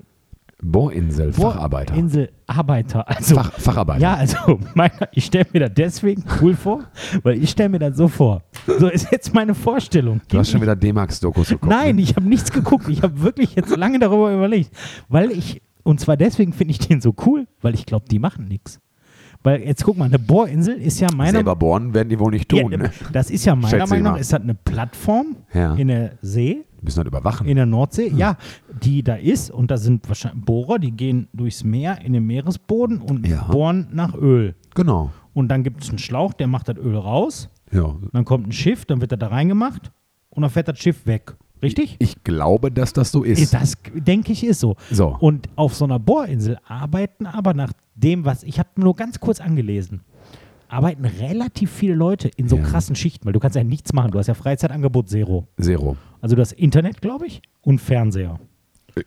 Bohrinsel, Facharbeiter. Inselarbeiter. Also, Fach, Facharbeiter. ja, also meiner, ich stelle mir das deswegen cool vor, weil ich stelle mir das so vor. So ist jetzt meine Vorstellung. Du hast schon wieder D-Max-Dokus geguckt. Nein, ne? ich habe nichts geguckt. Ich habe wirklich jetzt lange darüber überlegt. Weil ich, und zwar deswegen finde ich den so cool, weil ich glaube, die machen nichts. Weil jetzt guck mal, eine Bohrinsel ist ja meiner Selber bohren werden die wohl nicht ja, tun. ne? Das ist ja meiner Meinung nach, ist das eine Plattform Ja. in der See, Die müssen halt überwachen. in der Nordsee, ja, die da ist und da sind wahrscheinlich Bohrer, die gehen durchs Meer in den Meeresboden und Ja. bohren nach Öl. genau. Und dann gibt es einen Schlauch, der macht das Öl raus, Ja. dann kommt ein Schiff, dann wird er da reingemacht und dann fährt das Schiff weg. Richtig? Ich glaube, dass das so ist. Ist das, denke ich, ist so. So. Und auf so einer Bohrinsel arbeiten aber nach dem, was ich habe nur ganz kurz angelesen, arbeiten relativ viele Leute in so Ja. krassen Schichten, weil du kannst ja nichts machen. Du hast ja Freizeitangebot Zero. Zero. Also das Internet, glaube ich, und Fernseher.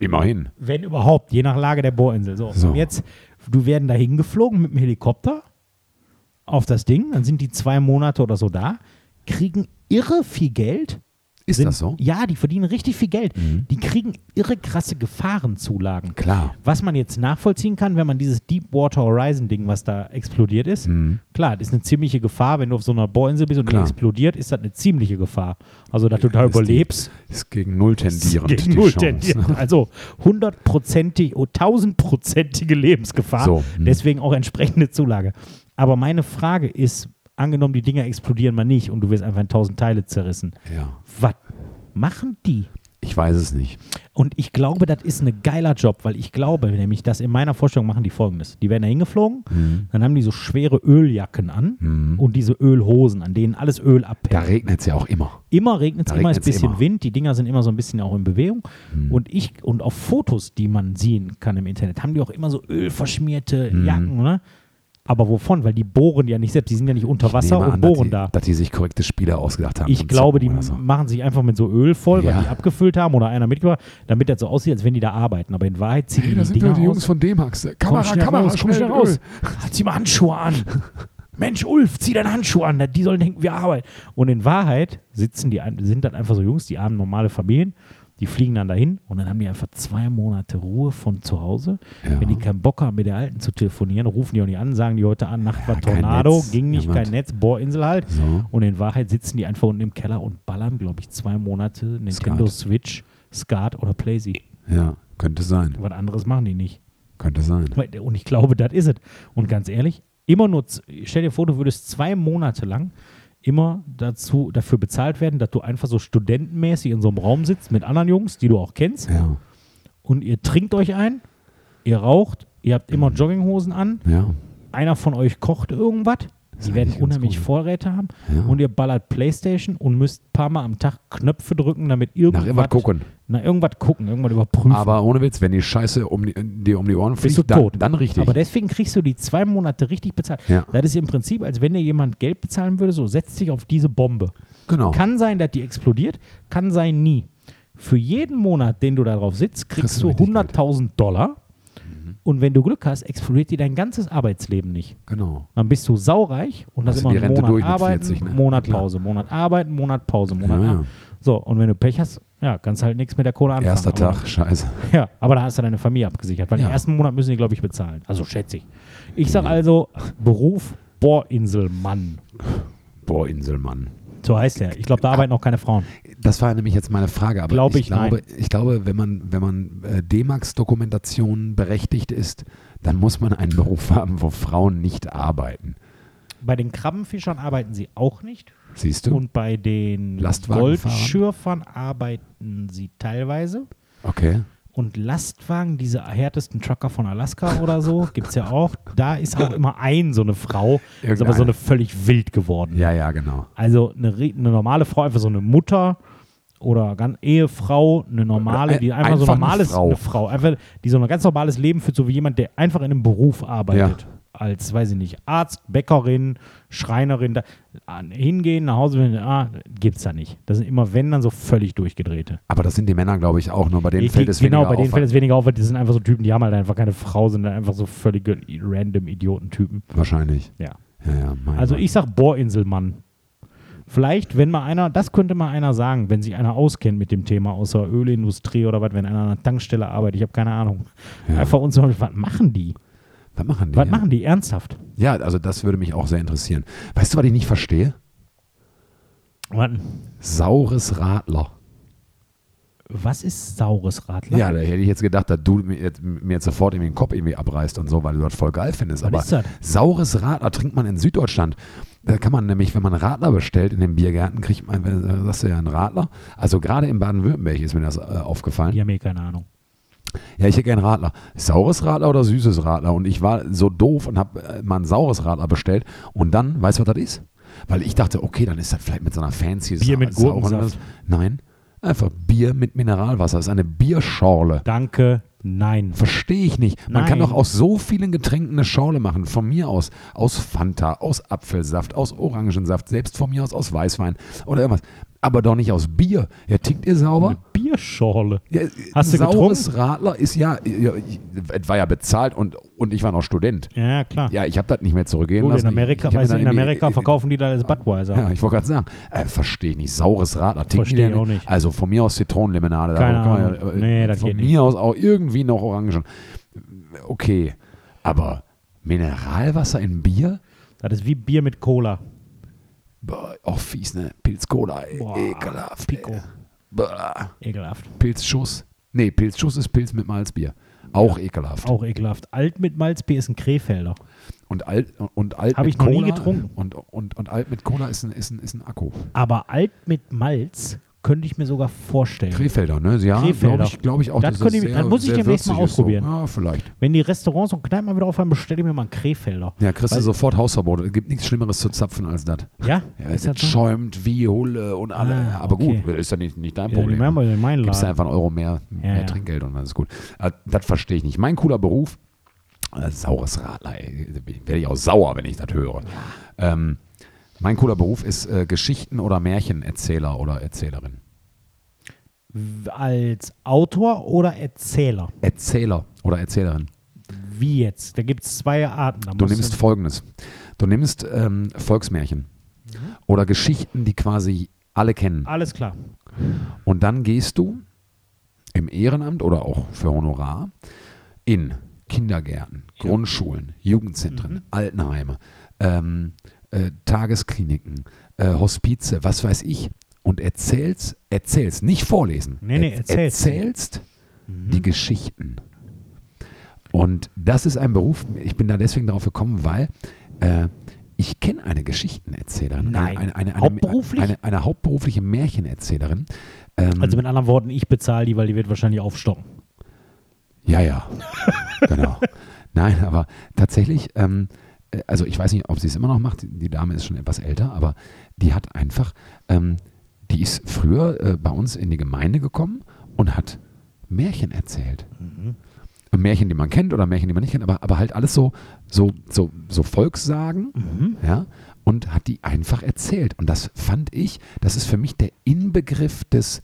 Immerhin. Wenn überhaupt, je nach Lage der Bohrinsel. So, So. Und jetzt, du werden da hingeflogen mit dem Helikopter auf das Ding, dann sind die zwei Monate oder so da, kriegen irre viel Geld Ist sind, das so? Ja, die verdienen richtig viel Geld. Mhm. Die kriegen irre krasse Gefahrenzulagen. Klar. Was man jetzt nachvollziehen kann, wenn man dieses Deepwater Horizon Ding, was da explodiert ist, Mhm. klar, das ist eine ziemliche Gefahr. Wenn du auf so einer Bohrinsel bist und die Klar. explodiert, ist das eine ziemliche Gefahr. Also, dass du da ist die- überlebst, Ist gegen Null tendierend. gegen die null Chance, tendiert. ne? Also hundertprozentig, oh, tausendprozentige Lebensgefahr. So, hm. Deswegen auch entsprechende Zulage. Aber meine Frage ist, angenommen, die Dinger explodieren mal nicht und du wirst einfach in tausend Teile zerrissen. Ja. Was machen die? Ich weiß es nicht. Und ich glaube, das ist ein geiler Job, weil ich glaube nämlich, dass in meiner Vorstellung machen die folgendes. Die werden da hingeflogen, Mhm. dann haben die so schwere Öljacken an Mhm. und diese Ölhosen, an denen alles Öl Da abhängt. regnet es ja auch immer. Immer regnet es, Da immer ist ein bisschen immer. Wind, die Dinger sind immer so ein bisschen auch in Bewegung. Mhm. Und ich, und auf Fotos, die man sehen kann im Internet, haben die auch immer so ölverschmierte Mhm. Jacken, ne? Aber wovon? Weil die bohren ja nicht selbst, die sind ja nicht unter Wasser und an, dass bohren die, da. Dass die sich korrekte Spiele ausgedacht haben. Ich glaube, die so. machen sich einfach mit so Öl voll, weil Ja. die abgefüllt haben oder einer mitgebracht, damit das so aussieht, als wenn die da arbeiten. Aber in Wahrheit ziehen die die Dinger aus. von D-Max. Komm schnell raus, komm schnell raus. Zieh mal Handschuhe an. Mensch, Ulf, zieh deine Handschuhe an. Die sollen denken, wir arbeiten. Und in Wahrheit sitzen die, sind dann einfach so Jungs, die haben normale Familien. Die fliegen dann dahin und dann haben die einfach zwei Monate Ruhe von zu Hause. Ja. Wenn die keinen Bock haben, mit der Alten zu telefonieren, rufen die auch nicht an, sagen die heute an, Nacht war kein Tornado, Netz, ging nicht, jemand. kein Netz, Bohrinsel halt. So. Und in Wahrheit sitzen die einfach unten im Keller und ballern, glaube ich, zwei Monate Nintendo Skat. Switch, Skat oder Playsee. Ja, könnte sein. Was anderes machen die nicht. Könnte sein. Und ich glaube, das ist es. Und ganz ehrlich, immer nur, stell dir vor, du würdest zwei Monate lang immer dazu, dafür bezahlt werden, dass du einfach so studentenmäßig in so einem Raum sitzt mit anderen Jungs, die du auch kennst, Ja. und ihr trinkt euch ein, ihr raucht, ihr habt immer Jogginghosen an, Ja. einer von euch kocht irgendwas, die werden unheimlich gut. Vorräte haben Ja. und ihr ballert Playstation und müsst ein paar Mal am Tag Knöpfe drücken, damit irgendwas, Nach irgendwas gucken. Na, irgendwas gucken, irgendwas überprüfen. Aber ohne Witz, wenn die Scheiße um die, dir um die Ohren bist du fliegt, dann, tot. dann richtig. Aber deswegen kriegst du die zwei Monate richtig bezahlt. Ja. Das ist im Prinzip, als wenn dir jemand Geld bezahlen würde, so setzt dich auf diese Bombe. genau. Kann sein, dass die explodiert, kann sein nie. Für jeden Monat, den du da drauf sitzt, kriegst Kriegst du du richtig 100.000 Dollar. Und wenn du Glück hast, explodiert dir dein ganzes Arbeitsleben nicht. genau. Dann bist du saureich und das Also immer einen Rente Monat durch arbeiten, 40, ne? Monat. Pause, Monat arbeiten, Monat Pause, Monat Ja, ja. So, und wenn du Pech hast, ja, kannst halt nichts mit der Kohle anfangen. Erster Aber- Tag, scheiße. ja, aber da hast du deine Familie abgesichert, weil Ja. den ersten Monat müssen die, glaube ich, bezahlen. Also schätze ich. Ich sage also Beruf Bohrinselmann. Boah, Inselmann. So heißt der. Ich glaube, da arbeiten auch keine Frauen. Das war nämlich jetzt meine Frage, aber Glaub ich, ich, glaube, nein. ich glaube, wenn man, wenn man äh, D-Max-Dokumentation berechtigt ist, dann muss man einen Beruf haben, wo Frauen nicht arbeiten. Bei den Krabbenfischern arbeiten sie auch nicht. Siehst du? Und bei den? Goldschürfern arbeiten sie teilweise. Okay. Und Lastwagen, diese härtesten Trucker von Alaska oder so, gibt es ja auch. Da ist auch immer ein so eine Frau. Ist aber so Irgendeine. eine völlig wild geworden. Ja, ja, genau. Also eine, eine normale Frau, einfach so eine Mutter oder ganz Ehefrau, eine normale, Ein- die einfach so einfach eine normales, Frau. eine Frau, einfach, die so ein ganz normales Leben führt, so wie jemand, der einfach in einem Beruf arbeitet. Als, weiß ich nicht, Arzt, Bäckerin, Schreinerin, da, an- hingehen, nach Hause, ah, gibt's da nicht. Das sind immer, wenn, dann so völlig durchgedrehte. Aber das sind die Männer, glaube ich, auch nur. Bei denen Ich- fällt es genau, weniger bei denen auf. fällt es weniger auf, weil die sind einfach so Typen, die haben halt einfach keine Frau, sind dann einfach so völlige random Idiotentypen. Wahrscheinlich. Ja. Ja, ja, Also Mann. ich sag Bohrinselmann. Vielleicht, wenn mal einer, das könnte mal einer sagen, wenn sich einer auskennt mit dem Thema aus der Ölindustrie oder was, wenn einer an einer Tankstelle arbeitet, ich habe keine Ahnung. Ja. Einfach uns, was machen die? Was machen die? Was ja? machen die ernsthaft? Ja, also das würde mich auch sehr interessieren. Weißt du, was ich nicht verstehe? Warten. Saures Radler. Was ist saures Radler? Ja, da hätte ich jetzt gedacht, dass du mir jetzt, mir jetzt sofort irgendwie den Kopf irgendwie abreißt und so, weil du das voll geil findest. Was Aber ist das? saures Radler trinkt man in Süddeutschland. Da kann man nämlich, wenn man Radler bestellt in den Biergärten, kriegt man, äh, sagst du ja einen Radler. Also gerade in Baden-Württemberg ist mir das äh, aufgefallen. Die haben eh keine Ahnung. Ja, ich hätte gern Radler. Saures Radler oder süßes Radler? Und ich war so doof und habe äh, mal ein saures Radler bestellt. Und dann, weißt du, was das ist? Weil ich dachte, okay, dann ist das vielleicht mit so einer fancy Bier mit Gurkensaft. Nein, einfach Bier mit Mineralwasser. Das ist eine Bierschorle. Danke, nein. Verstehe ich nicht. Man kann doch aus so vielen Getränken eine Schorle machen. Von mir aus aus Fanta, aus Apfelsaft, aus Orangensaft, selbst von mir aus aus Weißwein oder irgendwas. Aber doch nicht aus Bier. Ja, tickt ihr sauber? Eine Bierschorle. Ja, Hast du saures Radler ist ja, ja, es war ja bezahlt und, und ich war noch Student. Ja, klar. Ja, ich habe das nicht mehr zurückgehen Gut, lassen. in Amerika, ich, ich in Amerika irgendwie- verkaufen die da als Budweiser. Ja, ich wollte gerade sagen, äh, verstehe ich nicht. Saures Radler. Ticken Versteh die ich auch nicht. Also von mir aus Zitronenlimonade. Keine kann man Ahnung. äh, Nee, das von geht mir nicht. aus auch irgendwie noch Orangen. Okay, aber Mineralwasser in Bier? Das ist wie Bier mit Cola. Boah, auch fies, ne? Pilz-Cola, ey. Boah, ekelhaft. Pico. Ey. Boah. Ekelhaft. Pilzschuss. Nee, Pilzschuss ist Pilz mit Malzbier. Auch ekelhaft. Auch ekelhaft. Alt mit Malzbier ist ein Krefelder. Und alt, und alt Hab mit ich noch nie Cola. getrunken. Und, und, und alt mit Cola ist ein, ist ein, ist ein Akku. Aber alt mit Malz könnte ich mir sogar vorstellen. Krefelder, ne? Ja, Krefelder. glaube ich, glaub ich auch. Das könnte ich- sehr- das muss ich demnächst mal ist so. ausprobieren. Ja, vielleicht. Wenn die Restaurants und Kneipen mal wieder aufhören, bestelle ich mir mal einen Krefelder. Ja, kriegst du Weil- sofort Hausverbot. Es gibt nichts Schlimmeres zu zapfen als das. Ja? Ja, ist es das so? schäumt wie Hulle und alle. Ah, Aber okay. gut, ist ja nicht, nicht dein Ja, Problem. machen wir in meinen Gibst du einfach einen Euro mehr, mehr ja. Trinkgeld und dann ist gut. Äh, Das verstehe ich nicht. Mein cooler Beruf, äh, saures Radler, ey. werde ich auch sauer, wenn ich das höre. Ähm, mein cooler Beruf ist äh, Geschichten- oder Märchenerzähler oder Erzählerin. Als Autor oder Erzähler? Erzähler oder Erzählerin. Wie jetzt? Da gibt es zwei Arten. Da Du nimmst folgendes. Du nimmst ähm, Volksmärchen oder Geschichten, die quasi alle kennen. Alles klar. Und dann gehst du im Ehrenamt oder auch für Honorar in Kindergärten, Grundschulen, Jugendzentren, Altenheime, ähm, äh, Tageskliniken, äh, Hospize, was weiß ich. Und erzählst, erzählst, nicht vorlesen. Nee, nee, Er- erzählst. erzählst die Geschichten. Und das ist ein Beruf, ich bin da deswegen darauf gekommen, weil äh, ich kenne eine Geschichtenerzählerin. Nein. Eine, eine, eine, Hauptberuflich? Eine, hauptberufliche Märchenerzählerin. Ähm, Also mit anderen Worten, ich bezahle die, weil die wird wahrscheinlich aufstocken. Ja, ja, genau. Nein, aber tatsächlich, ähm, äh, also ich weiß nicht, ob sie es immer noch macht, die Dame ist schon etwas älter, aber die hat einfach, ähm, die ist früher äh, bei uns in die Gemeinde gekommen und hat Märchen erzählt. Märchen, die man kennt oder Märchen, die man nicht kennt, aber, aber halt alles so, so, so, so Volkssagen, ja, und hat die einfach erzählt. Und das fand ich, das ist für mich der Inbegriff des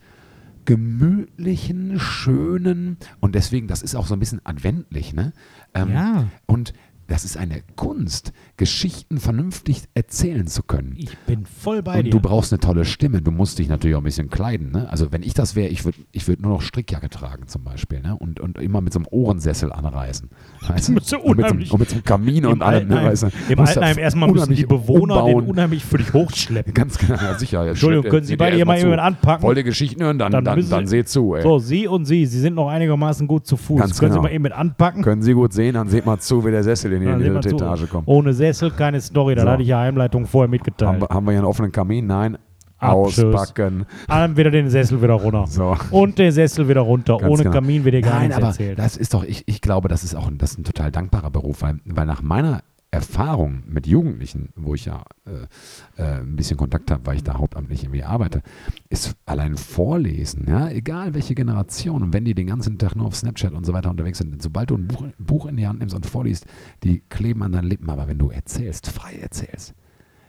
gemütlichen, schönen und deswegen, das ist auch so ein bisschen adventlich, ne? Ähm, Ja. Und das ist eine Kunst, Geschichten vernünftig erzählen zu können. Ich bin voll bei Und dir. du brauchst eine tolle Stimme. Du musst dich natürlich auch ein bisschen kleiden. Ne? Also wenn ich das wäre, ich würde ich würd nur noch Strickjacke tragen zum Beispiel. Ne? Und, und immer mit so einem Ohrensessel anreisen. Weißt du? So und, mit so, und mit so einem Kamin und allem. Ne? Weißt du? Im Altenheim erstmal müssen die Bewohner den umbauen. unheimlich für dich hochschleppen. Ganz genau, ja sicher. Jetzt Entschuldigung, schleppt können Sie der bei ihr erst mal jemanden anpacken? Wollt ihr Geschichten hören? Dann, Dann dann, dann, seht zu. Ey. So, Sie und Sie, Sie sind noch einigermaßen gut zu Fuß. Ganz können genau. Sie mal eben mit anpacken? Können Sie gut sehen, dann seht mal zu, wie der Sessel in die, Dann in die dritte zu. Etage kommt. Ohne Sessel keine Story, da So. hatte ich ja Heimleitung vorher Haben, mitgeteilt. wir- haben wir hier einen offenen Kamin? Nein. Abschuss. Auspacken. Dann wieder den Sessel wieder runter. So. Und der Sessel wieder runter. Ganz Ohne genau. Kamin wird dir gar Nein, nichts aber erzählt. das ist doch, ich, ich glaube, das ist auch ein, das ist ein total dankbarer Beruf, weil, weil nach meiner Erfahrung mit Jugendlichen, wo ich ja äh, äh, ein bisschen Kontakt habe, weil ich da hauptamtlich irgendwie arbeite, ist allein Vorlesen, ja, egal welche Generation, und wenn die den ganzen Tag nur auf Snapchat und so weiter unterwegs sind, sobald du ein Buch, Buch in die Hand nimmst und vorliest, die kleben an deinen Lippen, aber wenn du erzählst, frei erzählst,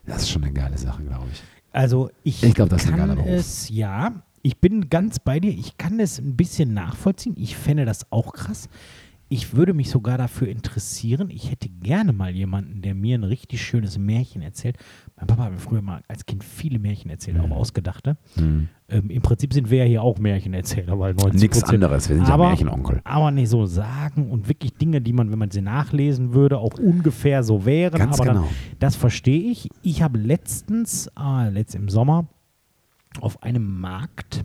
das ist schon eine geile Sache, glaube ich. Also ich, Ich glaub, das ist ein kann es, ja, ich bin ganz bei dir. Ich kann es ein bisschen nachvollziehen. Ich fände das auch krass. Ich würde mich sogar dafür interessieren. Ich hätte gerne mal jemanden, der mir ein richtig schönes Märchen erzählt. Mein Papa hat mir früher mal als Kind viele Märchen erzählt, Mhm. auch ausgedachte. Ähm, Im Prinzip sind wir ja hier auch Märchenerzähler, weil 90 Nichts anderes, wir sind ja aber, Märchenonkel. Aber nicht so sagen und wirklich Dinge, die man, wenn man sie nachlesen würde, auch ungefähr so wären. Ganz aber genau. dann, das verstehe ich. Ich habe letztens, ah, letzt im Sommer, auf einem Markt,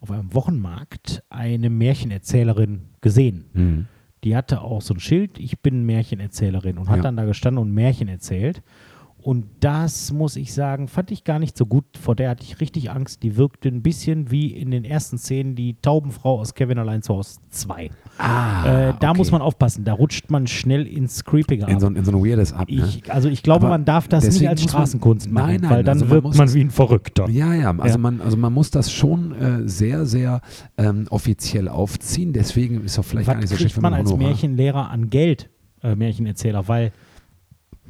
auf einem Wochenmarkt, eine Märchenerzählerin gesehen. Mhm. Die hatte auch so ein Schild, ich bin Märchenerzählerin und hat Ja. dann da gestanden und Märchen erzählt. Und das muss ich sagen, fand ich gar nicht so gut. Vor der hatte ich richtig Angst. Die wirkte ein bisschen wie in den ersten Szenen die Taubenfrau aus Kevin allein zu Hause 2. Ah, äh, da okay. muss man aufpassen. Da rutscht man schnell ins Creepige in so, in so ein weirdes ab. Ne? ich, also ich glaube, Aber man darf das nicht als muss man- Straßenkunst machen, Nein, nein, weil dann also man wirkt man das- wie ein Verrückter. Ja, ja, also, Ja. Man, also man muss das schon äh, sehr, sehr ähm, offiziell aufziehen. Deswegen ist auch vielleicht gar Was nicht so schlecht, kriegt wenn man als Märchenlehrer an Geld, äh, Märchenerzähler? Weil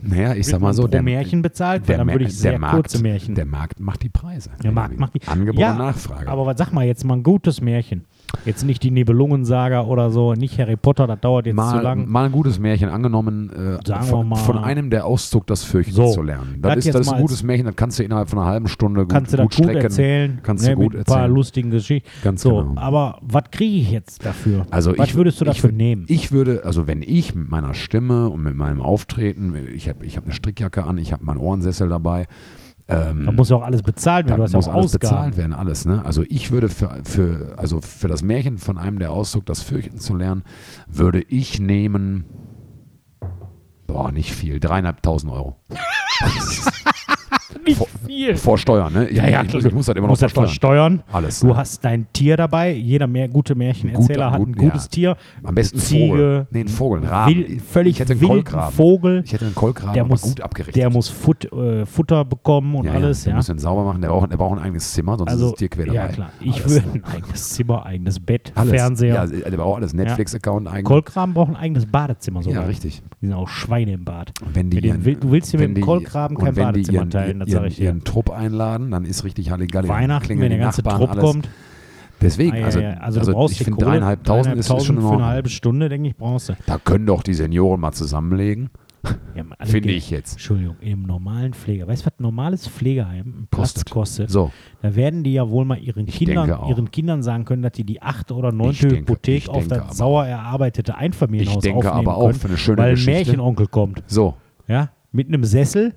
Naja, ich sag mal so, der, Märchen bezahlt, weil dann würde ich sehr der Markt, kurze Märchen. Der Markt macht die Preise. Der Markt macht die Angebot Ja, und Nachfrage. Aber was sag mal jetzt mal ein gutes Märchen? Jetzt nicht die Nibelungensaga oder so, nicht Harry Potter, das dauert jetzt zu mal, lang. mal ein gutes Märchen angenommen, äh, von, von einem, der auszog, das Fürchten So, zu lernen. das Das, ist, das ist ein gutes Märchen, das kannst du innerhalb von einer halben Stunde gut, Kannst du gut gut strecken. erzählen? Kannst ne, du gut mit ein paar erzählen. lustigen Geschichten. Ganz so, genau. aber was kriege ich jetzt dafür? Also was ich, würdest du ich dafür würd- nehmen? Ich würde, also wenn ich mit meiner Stimme und mit meinem Auftreten, ich habe ich hab eine Strickjacke an, ich habe meinen Ohrensessel dabei, ähm, da muss ja auch alles bezahlt werden, da du hast ja muss auch alles Ausgaben. bezahlt werden, alles. Ne? Also ich würde für, für, also für das Märchen von einem, der auszog, das Fürchten zu lernen, würde ich nehmen, boah, nicht viel, dreieinhalbtausend Euro. Nicht viel. Vor Steuern, ne? Ich, Ja, ja, ich, ich muss das immer noch das versteuern. versteuern. Alles. Du ne? hast dein Tier dabei. Jeder mehr gute Märchenerzähler Gut- hat gut- ein gutes ja. Tier. Am besten Ziege, Vogel. Nee, ein Vogel, ein Raben. Wild, völlig ich hätte einen wilden Kolkraben. Vogel. Ich hätte einen Kolkraben, Der muss, gut abgerichtet. der muss Fut, äh, Futter bekommen und ja, alles. Ja, der Ja. muss den sauber machen. Der braucht, der braucht ein eigenes Zimmer, sonst Also, ist das Tier quer dabei. ja klar. Ich Alles. würde ein eigenes Zimmer, eigenes Bett, Alles. Fernseher. Ja, der braucht alles. Netflix-Account, eigen. Kolkraben braucht ein eigenes Badezimmer sogar. Ja, richtig. Die sind auch Schweine im Bad. Wenn die du willst dir mit dem Kolkraben kein Badezimmer teilen, das ihren, ich ihren Trupp einladen, dann ist richtig Halligalli. Weihnachten, klingeln wenn der ganze Nachbarn, Trupp alles. kommt. Deswegen, Ah, ja, also, ja. also, brauchst ich finde dreieinhalbtausend ist, ist schon für eine halbe Stunde, denke ich, brauchst du. Da können doch die Senioren mal zusammenlegen, alle finde ich jetzt. Entschuldigung, im normalen Pfleger. Weißt du, was ein normales Pflegeheim ein Platz Kostet. kostet? So, Da werden die ja wohl mal ihren Kindern, ihren Kindern sagen können, dass die die achte oder neunte denke- Hypothek auf das aber sauer erarbeitete Einfamilienhaus ich denke aufnehmen aber auch können, für eine schöne weil ein. Märchenonkel kommt. So, Ja, mit einem Sessel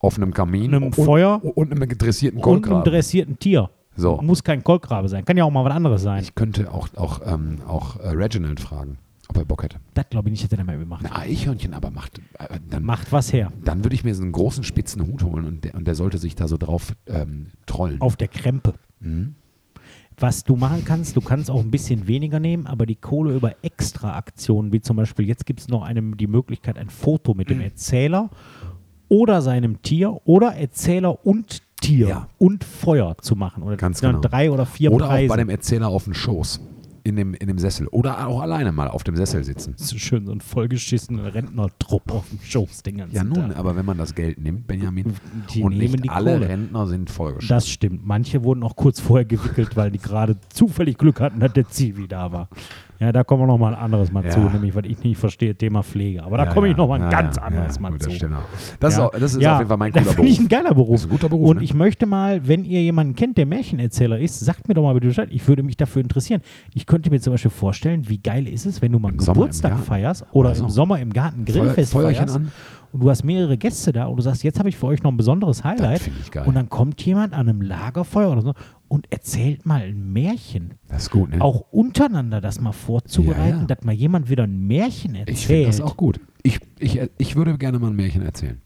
auf einem Kamin Einem und, Feuer und einem dressierten und einem dressierten Tier. So. Muss kein Kolkrabe sein. Kann ja auch mal was anderes sein. Ich könnte auch, auch, ähm, auch äh, Reginald fragen, ob er Bock hätte. das glaube ich nicht, dass er damit macht. Ein Eichhörnchen aber macht, äh, dann, Macht was her. dann würde ich mir so einen großen spitzen Hut holen und der, und der sollte sich da so drauf ähm, trollen. Auf der Krempe. Mhm. Was du machen kannst, du kannst auch ein bisschen weniger nehmen, aber die Kohle über Extra-Aktionen, wie zum Beispiel, jetzt gibt es noch eine, die Möglichkeit, ein Foto mit Mhm. dem Erzähler oder seinem Tier oder Erzähler und Tier Ja. und Feuer zu machen. Oder Ganz genau. drei oder vier Oder Preise. auch bei dem Erzähler auf dem Schoß. In dem, in dem Sessel. Oder auch alleine mal auf dem Sessel sitzen. Das ist schön so ein vollgeschissenen Rentnertrupp auf dem Schoß den ganzen Ja, nun, Tag. aber wenn man das Geld nimmt, Benjamin, Die und nehmen nicht die alle Kohle. Rentner sind vollgeschrieben. Das stimmt. Manche wurden auch kurz vorher gewickelt, weil die gerade zufällig Glück hatten, dass der Zivi da war. Ja, da kommen wir noch mal ein anderes Mal Ja. zu, nämlich was ich nicht verstehe, Thema Pflege. Aber da komme ich noch mal ein ganz anderes Mal zu. Das, stimmt das, Ja. ist, auch, das ist Ja, auf jeden Fall mein das cooler finde ich Beruf. ein geiler Beruf. Das ist ein guter Beruf, Und ne? ich möchte mal, wenn ihr jemanden kennt, der Märchenerzähler ist, sagt mir doch mal bitte Bescheid. Ich würde mich dafür interessieren. Ich könnte mir zum Beispiel vorstellen, wie geil ist es, wenn du mal einen Im Sommer Geburtstag Garten. feierst oder Oder so. im Sommer im Garten Feuer- Grillfest Feuerchen feierst an. und du hast mehrere Gäste da und du sagst, jetzt habe ich für euch noch ein besonderes Highlight. finde ich geil. Und dann kommt jemand an einem Lagerfeuer oder so und erzählt mal ein Märchen. Das ist gut, ne? Auch untereinander das mal vorzubereiten, Ja, ja. dass mal jemand wieder ein Märchen erzählt. ich finde das auch gut. Ich, ich, ich würde gerne mal ein Märchen erzählen.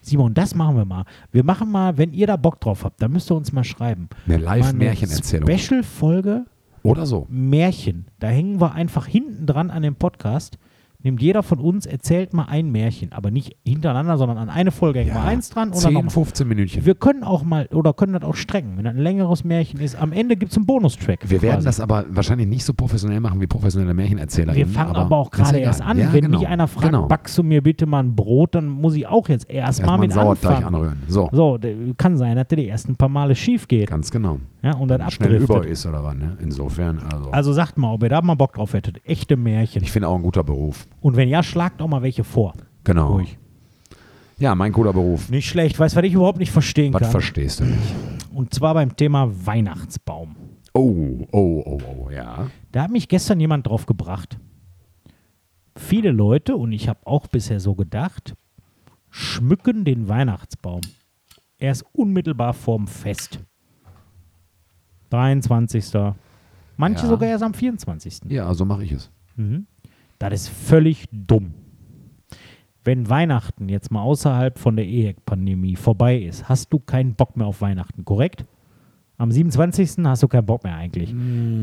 Simon, das machen wir mal. Wir machen mal, wenn ihr da Bock drauf habt, dann müsst ihr uns mal schreiben. Eine Live-Märchenerzählung. Special-Folge Oder so. Märchen. Da hängen wir einfach hinten dran an dem Podcast. Nimmt jeder von uns, erzählt mal ein Märchen, aber nicht hintereinander, sondern an eine Folge hängen wir eins dran und dann 10, nochmal. 15 Minütchen. Wir können auch mal, oder können das auch strecken. Wenn das ein längeres Märchen ist, am Ende gibt es einen Bonustrack. Wir werden quasi. das aber wahrscheinlich nicht so professionell machen wie professionelle Märchenerzähler. Wir fangen aber, auch gerade erst an. Ja, Wenn genau, mich einer fragt, genau. backst du mir bitte mal ein Brot, dann muss ich auch jetzt erstmal Erstmal mit Sauerteig anrühren. So, So, kann sein, dass der die ersten paar Male schief geht. ganz genau. Ja, und dann Schnell abdriftet. über ist oder was, ne? Insofern, also. Also sagt mal, ob ihr da mal Bock drauf hättet. Echte Märchen. ich finde auch ein guter Beruf. Und wenn ja, schlagt auch mal welche vor. Genau. Ruhig. Ja, mein cooler Beruf. Nicht schlecht. Weißt du, was ich überhaupt nicht verstehen Was kann? verstehst du nicht? und zwar beim Thema Weihnachtsbaum. Oh, oh, oh, oh, ja. Da hat mich gestern jemand drauf gebracht. Viele Leute, und ich habe auch bisher so gedacht, schmücken den Weihnachtsbaum. Er ist unmittelbar vorm Fest. 23. Manche Ja. sogar erst am 24. Ja, so mache ich es. Mhm. Das ist völlig dumm. Wenn Weihnachten jetzt mal außerhalb von der EHEC-Pandemie vorbei ist, hast du keinen Bock mehr auf Weihnachten, korrekt? Am 27. hast du keinen Bock mehr eigentlich.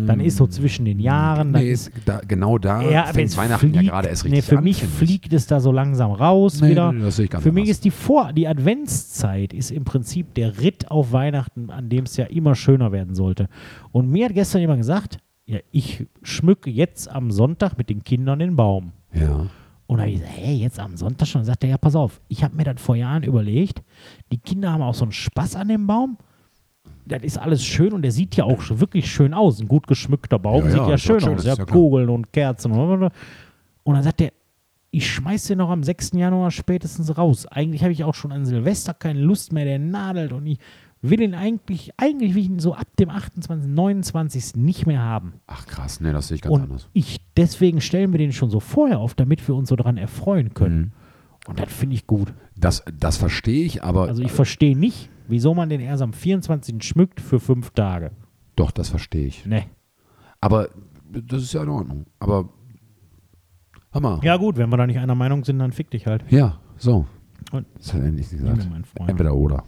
Dann ist so zwischen den Jahren. Dann Nee, ist, da, genau da ja, fängt Weihnachten ja fliegt- gerade erst nee, richtig für an. mich fliegt es da so langsam raus Nee, wieder. nee, Für mich anders. ist die Vor-, die Adventszeit ist im Prinzip der Ritt auf Weihnachten, an dem es ja immer schöner werden sollte. Und mir hat gestern jemand gesagt, ja, ich schmücke jetzt am Sonntag mit den Kindern den Baum. Ja. Und da habe ich gesagt, hey, jetzt am Sonntag schon. Sagt er, ja, pass auf, ich habe mir das vor Jahren überlegt. Die Kinder haben auch so einen Spaß an dem Baum. Das ist alles schön und der sieht ja auch wirklich schön aus. Ein gut geschmückter Baum Ja, sieht ja, ja schön aus. Ja. Kugeln und Kerzen. Und und dann sagt er, ich schmeiß den noch am 6. Januar spätestens raus. Eigentlich habe ich auch schon an Silvester keine Lust mehr, der nadelt und ich will ihn eigentlich, eigentlich will ich ihn so ab dem 28., 29. nicht mehr haben. Ach krass, nee, das sehe ich ganz Und anders. ich, deswegen stellen wir den schon so vorher auf, damit wir uns so daran erfreuen können. Mhm. Und das finde ich gut. Das, das verstehe ich, aber Also ich verstehe nicht, wieso man den erst am 24. schmückt für fünf Tage. doch, das verstehe ich. Ne. Aber das ist ja in Ordnung. Aber mal. Ja gut, wenn wir da nicht einer Meinung sind, dann fick dich halt. Ja, so. Und Das hat er mir gesagt. Entweder oder.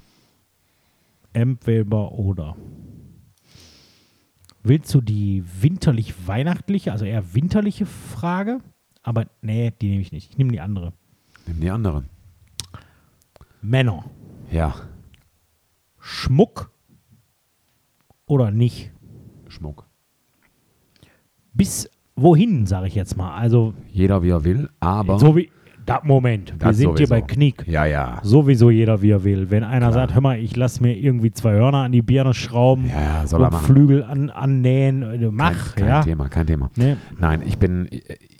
Entweder oder. Willst du die winterlich-weihnachtliche, also eher winterliche Frage? Aber nee, die nehme ich nicht. Ich nehme die andere. Nimm die anderen. Männer. Ja, Schmuck oder nicht? Schmuck. Bis wohin, sage ich jetzt mal. Also, Jeder wie er will, aber. so wie. Da, Moment, wir Das sind hier sowieso. bei Knick. Ja, ja. Sowieso jeder, wie er will. Wenn einer Klar. sagt, hör mal, ich lasse mir irgendwie zwei Hörner an die Birne schrauben Ja, ja, und. Flügel an, annähen, äh, mach, kein, kein ja. Thema, kein Thema. Ne? Nein, ich bin,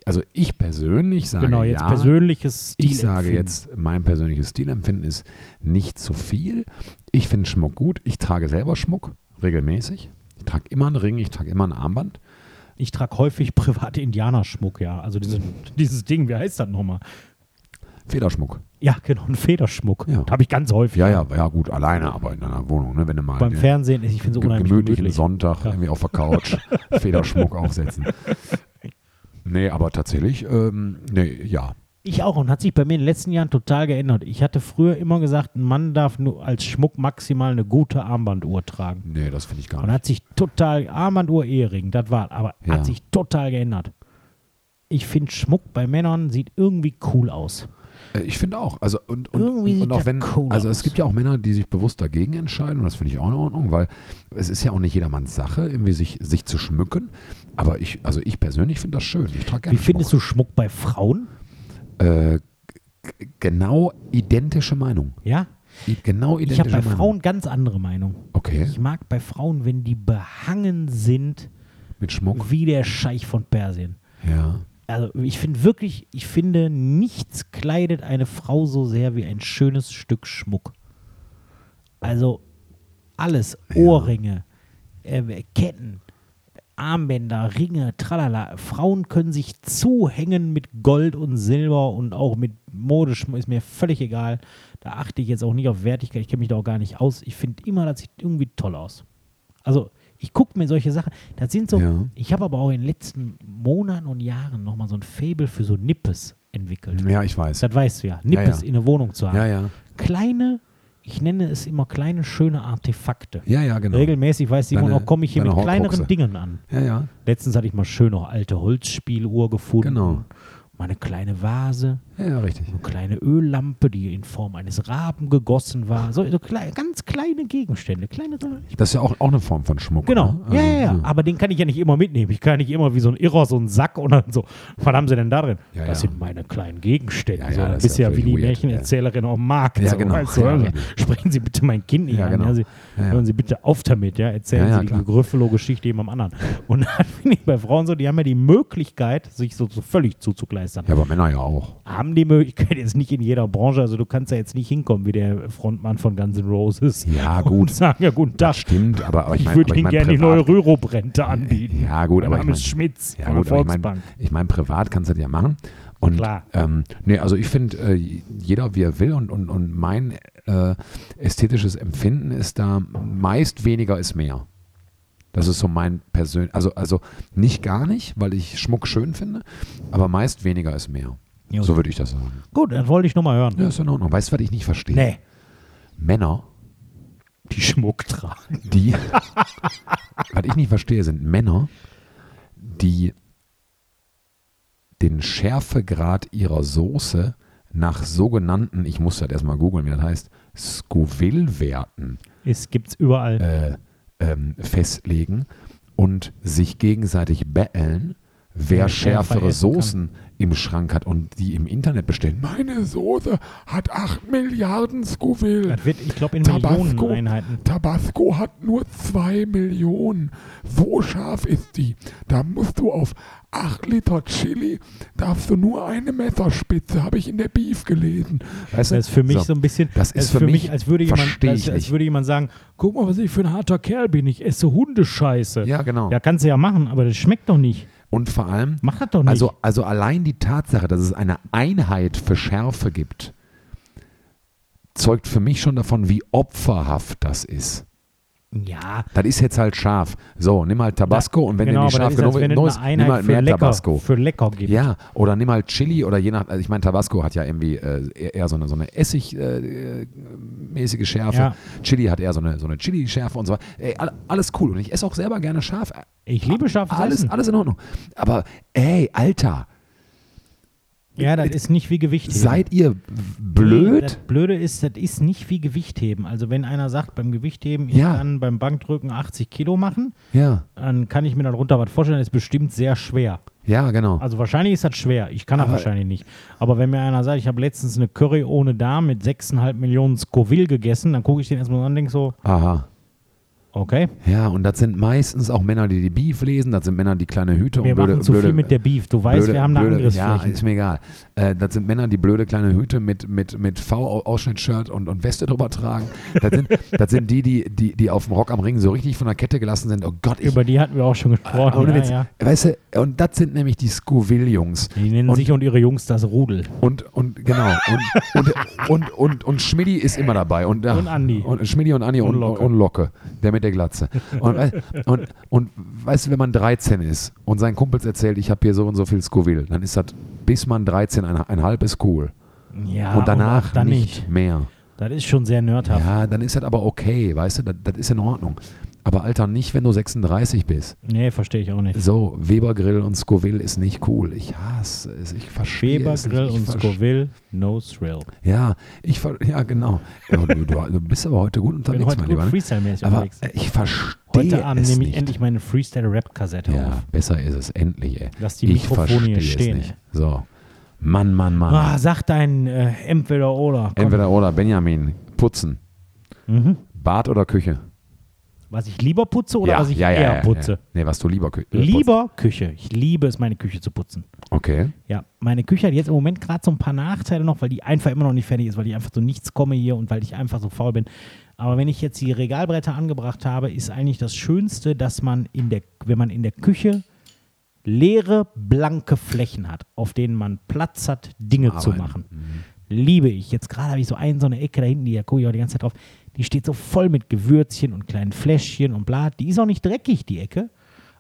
also ich persönlich sage Genau, jetzt ja, persönliches Ich sage Stilempfinden. jetzt, mein persönliches Stilempfinden ist nicht zu viel. Ich finde Schmuck gut. Ich trage selber Schmuck, regelmäßig. Ich trage immer einen Ring, ich trage immer ein Armband. Ich trage häufig private Indianerschmuck, ja. Also diese, dieses Ding, wie heißt das nochmal? Federschmuck. Ja, genau, ein Federschmuck. Ja. Habe ich ganz häufig. Ja, ja, ja, gut, alleine, aber in einer Wohnung, ne, wenn du mal Beim den Fernsehen, ich finde so unheimlich gemütlichen gemütlich. Sonntag Ja. irgendwie auf der Couch Federschmuck aufsetzen. Nee, aber tatsächlich, ähm, nee, ja. Ich auch und hat sich bei mir in den letzten Jahren total geändert. Ich hatte früher immer gesagt, ein Mann darf nur als Schmuck maximal eine gute Armbanduhr tragen. Nee, das finde ich gar Und nicht. hat sich total, Armbanduhr, Ehering, das war, aber Ja. hat sich total geändert. Ich finde, Schmuck bei Männern sieht irgendwie cool aus. Äh, Ich finde auch. Also und, und, Irgendwie und auch das wenn, cool also aus. es gibt ja auch Männer, die sich bewusst dagegen entscheiden und das finde ich auch in Ordnung, weil es ist ja auch nicht jedermanns Sache, irgendwie sich, sich zu schmücken. Aber ich, also ich persönlich finde das schön. Ich trage gerne Wie findest du Schmuck bei Frauen? Äh, genau identische Meinung. Ja? Genau Ich identische habe bei Meinung. Frauen ganz andere Meinung. Okay, Ich mag bei Frauen, wenn die behangen sind mit Schmuck. wie der Scheich von Persien. Ja. Also ich finde wirklich, ich finde, nichts kleidet eine Frau so sehr wie ein schönes Stück Schmuck. Also alles, Ohrringe, äh, Ketten, Armbänder, Ringe, tralala. Frauen können sich zuhängen mit Gold und Silber und auch mit Modeschmuck, ist mir völlig egal. Da achte ich jetzt auch nicht auf Wertigkeit, ich kenne mich da auch gar nicht aus. Ich finde immer, das sieht irgendwie toll aus. Also ich gucke mir solche Sachen, das sind so, Ja. ich habe aber auch in den letzten Monaten und Jahren nochmal so ein Faible für so Nippes entwickelt. Ja, ich weiß. Das weißt du ja, Nippes ja. in der Wohnung zu haben. Ja, ja. Kleine, ich nenne es immer kleine, schöne Artefakte. Ja, ja, genau. Regelmäßig weiß Simon Deine- auch, komme ich hier mit kleineren. Dingen an. Ja, ja. Letztens hatte ich mal schön noch alte Holzspieluhr gefunden. Genau. Meine kleine Vase, Ja, ja, richtig. eine kleine Öllampe, die in Form eines Raben gegossen war. So, so klei ganz kleine Gegenstände. Kleine, Das ist ja auch, auch eine Form von Schmuck. Genau, Ne? ja, Also, ja, ja. Aber den kann ich ja nicht immer mitnehmen. Ich kann nicht immer wie so ein Irrer so einen Sack und dann so, was haben sie denn da drin? Ja, das ja. sind meine kleinen Gegenstände. Ja, ja, so, dann das ist bist ja ja wie die weird, Märchenerzählerin auf dem Markt. Ja, so, genau. Weißt du, Ja, also, sprechen Sie bitte mein Kind nicht Ja, an. genau. Ja, Sie, Ja, ja. Hören Sie bitte auf damit, ja. Erzählen Ja, ja, Sie die Grüffalo-Geschichte jemandem anderen. Und dann finde ich bei Frauen so, die haben ja die Möglichkeit, sich so, so völlig zuzugleistern. Ja, aber Männer ja auch. Haben die Möglichkeit, jetzt nicht in jeder Branche, also du kannst ja jetzt nicht hinkommen wie der Frontmann von Guns N' Roses. Ja, Und gut. sagen, ja, guten Tag. Das stimmt, aber, aber ich Ich meine, würde ich Ihnen mein gerne die neue Rürup-Rente anbieten. Ja, gut, mein aber Name ich ist mein- Schmitz Ja, von gut, der aber ich meine, Volksbank. ich mein, privat kannst du das ja machen. Und, Klar. Ähm, nee, also ich finde, äh, jeder wie er will und, und, und mein äh, ästhetisches Empfinden ist da meist weniger ist mehr. Das ist so mein persönlich, also, also nicht gar nicht, weil ich Schmuck schön finde, aber meist weniger ist mehr. Gut. So würde ich das sagen. Gut, dann wollte ich nochmal hören. Ja, ist in Ordnung. Weißt du, was ich nicht verstehe? Nee, Männer, die Schmuck tragen. die, was ich nicht verstehe, sind Männer, die den Schärfegrad ihrer Soße nach sogenannten, ich muss das erstmal googeln, wie das heißt, Scoville-Werten Es gibt's überall. äh, ähm, festlegen und sich gegenseitig betteln, wer schärfere kann. Soßen im Schrank hat und die im Internet bestellen. Meine Soße hat 8 Milliarden Scoville. Das wird, ich glaube, in Tabasco. Millioneneinheiten. Tabasco hat nur 2 Millionen. So scharf ist die. Da musst du auf 8 Liter Chili, darfst du nur eine Messerspitze, habe ich in der Beef gelesen. Weißt du? Das ist für mich so, ein bisschen, Das ist für für mich- mich, als würde jemand, als, ich als würde jemand sagen, guck mal, was ich für ein harter Kerl bin, ich esse Hundescheiße. Ja, genau. Ja, kannst du ja machen, aber das schmeckt doch nicht. Und vor allem, Mach das doch nicht. also, also allein die Tatsache, dass es eine Einheit für Schärfe gibt, zeugt für mich schon davon, wie opferhaft das ist. Ja, Das ist jetzt halt scharf. So, nimm halt Tabasco und wenn genau, dir nicht scharf genug ist, eine nimm halt für mehr lecker, Tabasco. für lecker gibt. Ja, oder nimm halt Chili oder je nach, also ich meine, Tabasco hat ja irgendwie äh, eher- eher so eine, so eine Essig-mäßige Schärfe. Ja. Chili hat eher so eine, so eine Chili-Schärfe und so weiter. Ey, all- alles cool. Und ich esse auch selber gerne scharf. Ich liebe scharfes Alles, Essen. alles in Ordnung. Aber ey, Alter, Ja, das ist nicht wie Gewicht heben. seid ihr Nee, blöd? Das Blöde ist, das ist nicht wie Gewichtheben. Also wenn einer sagt, beim Gewichtheben, ich Ja. kann beim Bankdrücken 80 Kilo machen, ja, dann kann ich mir darunter was vorstellen, das ist bestimmt sehr schwer. ja, genau. Also wahrscheinlich ist das schwer. Ich kann das wahrscheinlich nicht. Aber wenn mir einer sagt, ich habe letztens eine Curry ohne Darm mit 6,5 Millionen Scoville gegessen, dann gucke ich den erstmal an und denke so, Aha. Okay, Ja, und das sind meistens auch Männer, die die Beef lesen. Das sind Männer, die kleine Hüte wir und blöde, machen zu blöde, viel mit der Beef. Du weißt, blöde, wir haben eine blöde, Ja, ist mir egal. Äh, das sind Männer, die blöde kleine Hüte mit, mit, mit V-Ausschnitt-Shirt und, und Weste drüber tragen. Das sind, das sind die, die, die, die auf dem Rock am Ring so richtig von der Kette gelassen sind. Oh Gott, ich. Über die hatten wir auch schon gesprochen. ohne ja, Witz. ja. Weißt du, und das sind nämlich die Scoville-Jungs. Die nennen Und- sich und ihre Jungs das Rudel. Und, und genau. Und, und, und, und, und Schmidti ist immer dabei. Und, Und Andi. Und Schmidti und Andi und, Und. Locke. Der mit der Glatze. Und, wei- und, und weißt du, wenn man 13 ist und seinen Kumpels erzählt, ich habe hier so und so viel Scoville, dann ist das, bis man 13, ein, ein halb ist cool. Ja, und danach auch dann nicht, mehr. Das ist schon sehr nerdhaft. Ja, dann ist das aber okay, weißt du, das, das ist in Ordnung. Aber Alter, nicht, wenn du 36 bist. Nee, verstehe ich auch nicht. So, Weber-Grill und Scoville ist nicht cool. Ich hasse es, ich verstehe Weber es Grill nicht. Ich und Scoville, no thrill. Ja, ich ver ja genau. Ja, du, du, bist aber heute gut unterwegs, heute mein gut Lieber. ne? Freestyle-mäßig Aber unterwegs. ich verstehe Heute Abend nehme ich nicht. endlich meine Freestyle-Rap-Kassette ja, auf. besser ist es endlich, ey. Lass die ich Mikrofone verstehe hier stehen. nicht. So, Mann, Mann, Mann. Ah, sag dein äh, entweder oder. Komm. Entweder oder, Benjamin, putzen, Mhm. Bad oder Küche? Was ich lieber putze oder was ich eher putze? Ja. Nee, was du lieber Küche. Lieber Küche. Ich liebe es, meine Küche zu putzen. Okay. Ja, meine Küche hat jetzt im Moment gerade so ein paar Nachteile noch, weil die einfach immer noch nicht fertig ist, weil ich einfach so nichts komme hier und weil ich einfach so faul bin. Aber wenn ich jetzt die Regalbretter angebracht habe, ist eigentlich das Schönste, dass man in der, wenn man in der Küche leere, blanke Flächen hat, auf denen man Platz hat, Dinge zu Arbeiten. machen. Liebe ich. Jetzt gerade habe ich so einen, so eine Ecke da hinten, die da gucke ich auch die ganze Zeit drauf. Die steht so voll mit Gewürzchen und kleinen Fläschchen und bla. Die ist auch nicht dreckig, die Ecke.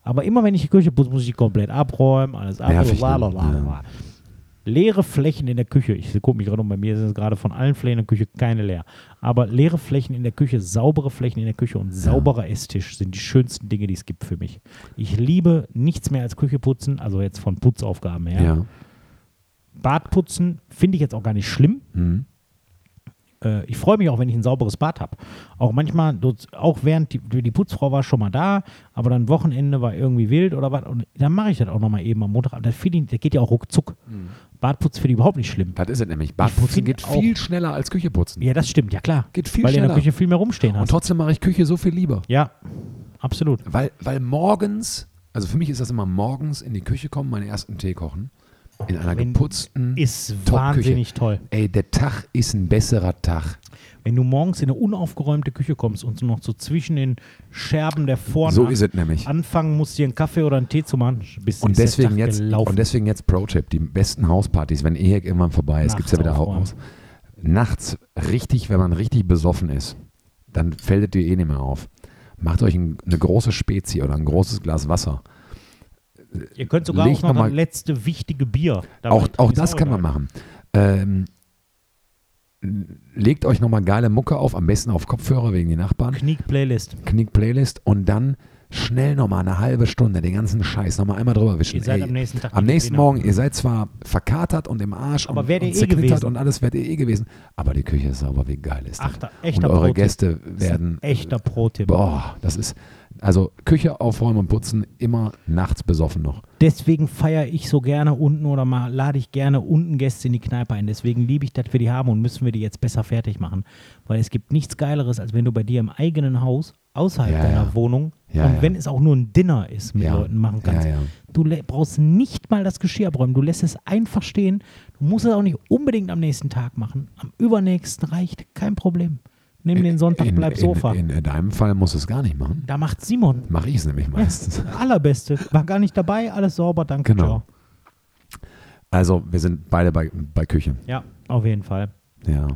Aber immer wenn ich die Küche putze, muss ich die komplett abräumen, alles ab. Ne? bla. Leere Flächen in der Küche. Ich gucke mich gerade um, bei mir sind es gerade von allen Flächen in der Küche keine leer. Aber leere Flächen in der Küche, saubere Flächen in der Küche und sauberer Esstisch sind die schönsten Dinge, die es gibt für mich. Ich liebe nichts mehr als Küche putzen, also jetzt von Putzaufgaben her. Ja. Bad putzen finde ich jetzt auch gar nicht schlimm. Mhm. Äh, ich freue mich auch, wenn ich ein sauberes Bad habe. Auch manchmal, auch während die, die Putzfrau war schon mal da, aber dann Wochenende war irgendwie wild oder was. Und dann mache ich das auch nochmal eben am Montag. Das, ich, das geht ja auch ruckzuck. Badputz finde ich überhaupt nicht schlimm. Das ist es nämlich. Badputzen geht auch- viel schneller als Küche putzen. Ja, das stimmt, ja klar. Geht viel Weil du in schneller. der Küche viel mehr rumstehen Und hast. trotzdem mache ich Küche so viel lieber. Ja, absolut. Weil, weil morgens, also für mich ist das immer morgens in die Küche kommen, meinen ersten Tee kochen. In einer Wenn- geputzten Ist wahnsinnig toll. Ey, der Tag ist ein besserer Tag. Wenn du morgens in eine unaufgeräumte Küche kommst und so noch so zwischen den Scherben der Vorne So ist es nämlich. anfangen musst, dir einen Kaffee oder einen Tee zu machen, bist Und ist der deswegen, Tag jetzt, gelaufen. und deswegen jetzt Pro-Tipp: Die besten Hauspartys, wenn Ehek irgendwann vorbei ist, Nachts gibt es ja wieder aufräumen. Haus. Nachts richtig, wenn man richtig besoffen ist, dann fällt es dir eh nicht mehr auf. Macht euch ein, eine große Spezie oder ein großes Glas Wasser. Ihr könnt sogar auch noch das letzte wichtige Bier. Auch, auch das kann man machen. Ähm, legt euch nochmal geile Mucke auf, am besten auf Kopfhörer wegen die Nachbarn. Knick Playlist. Knick Playlist und dann schnell nochmal eine halbe Stunde den ganzen Scheiß nochmal einmal drüber wischen. Ihr seid Ey, am nächsten Tag am nächsten. Morgen, ihr seid zwar verkatert und im Arsch Aber und, und eh zerknittert gewesen. und alles wärt ihr eh gewesen, aber die Küche ist sauber, wie geil ist das? Achter, und echter eure Pro-Tipp. Gäste werden, Echter Pro-Tipp. boah, das ist, also Küche aufräumen und putzen, immer nachts besoffen noch. Deswegen feiere ich so gerne unten oder mal lade ich gerne unten Gäste in die Kneipe ein. Deswegen liebe ich, dass wir die haben und müssen wir die jetzt besser fertig machen. Weil es gibt nichts Geileres, als wenn du bei dir im eigenen Haus, außerhalb Ja, deiner ja. Wohnung, Ja, und ja. wenn es auch nur ein Dinner ist, mit Ja. Leuten machen kannst. Du brauchst nicht mal das Geschirr abräumen. Du lässt es einfach stehen. Du musst es auch nicht unbedingt am nächsten Tag machen. Am übernächsten reicht. Kein Problem. Nimm den Sonntag, in, bleib Sofa. In, in deinem Fall muss es gar nicht machen. da macht Simon. Mache ich es nämlich meistens. Allerbeste. War gar nicht dabei, alles sauber, danke. Genau. Ciao. Also, wir sind beide bei, bei Küche. Ja, auf jeden Fall. Ja.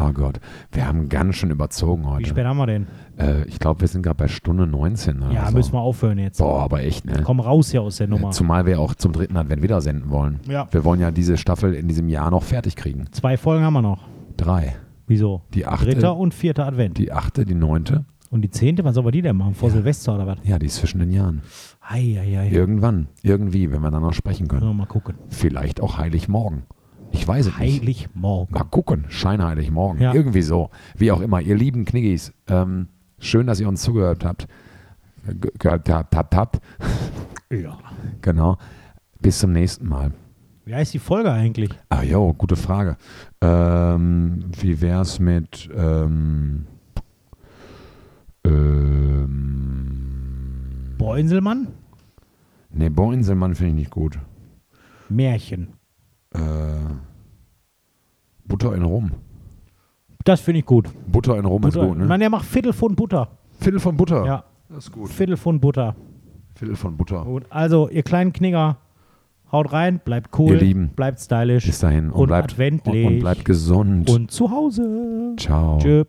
Oh Gott. Wir haben ganz schön überzogen Wie heute. spät haben wir denn? Äh, ich glaube, wir sind gerade bei Stunde 19. Oder Ja, so. müssen wir aufhören jetzt. Boah, aber echt, ne? Komm raus hier aus der Nummer. Zumal wir auch zum dritten Advent wieder senden wollen. Ja. Wir wollen ja diese Staffel in diesem Jahr noch fertig kriegen. Zwei Folgen haben wir noch. Drei. Wieso? Die achte, Dritter und vierter Advent. die achte, die neunte. und die zehnte, wann soll wir die denn machen? Vor Ja. Silvester oder was? Ja, die ist zwischen den Jahren. Eieiei. Irgendwann, irgendwie, wenn wir dann noch sprechen können. Wir mal gucken. Vielleicht auch Heiligmorgen. Ich weiß es nicht. Heiligmorgen. Mal gucken. Scheinheiligmorgen. Ja. Irgendwie so. Wie auch immer. Ihr lieben Kniggis, ähm, schön, dass ihr uns zugehört habt. Ge- Gehört habt, habt, habt. Ja. Genau. Bis zum nächsten Mal. Wie heißt die Folge eigentlich? Ah, jo, gute Frage. Ähm, wie wär's mit ähm, ähm, Boinselmann? Nee, Boinselmann finde ich nicht gut. Märchen. Äh, Butter in Rum. Das finde ich gut. Butter in Rum Butter. ist gut, ne? Man, der macht Viertelpfund Butter. Viertel von Butter. Ja, Das ist gut. Viertelpfund Butter. Viertel von Butter. Gut. Also, ihr kleinen Knigger, haut rein, bleibt cool, Ihr Lieben. bleibt stylisch Bis dahin und, Und bleibt, und, adventlich. und bleibt gesund. und zu Hause. Ciao. Tschüss.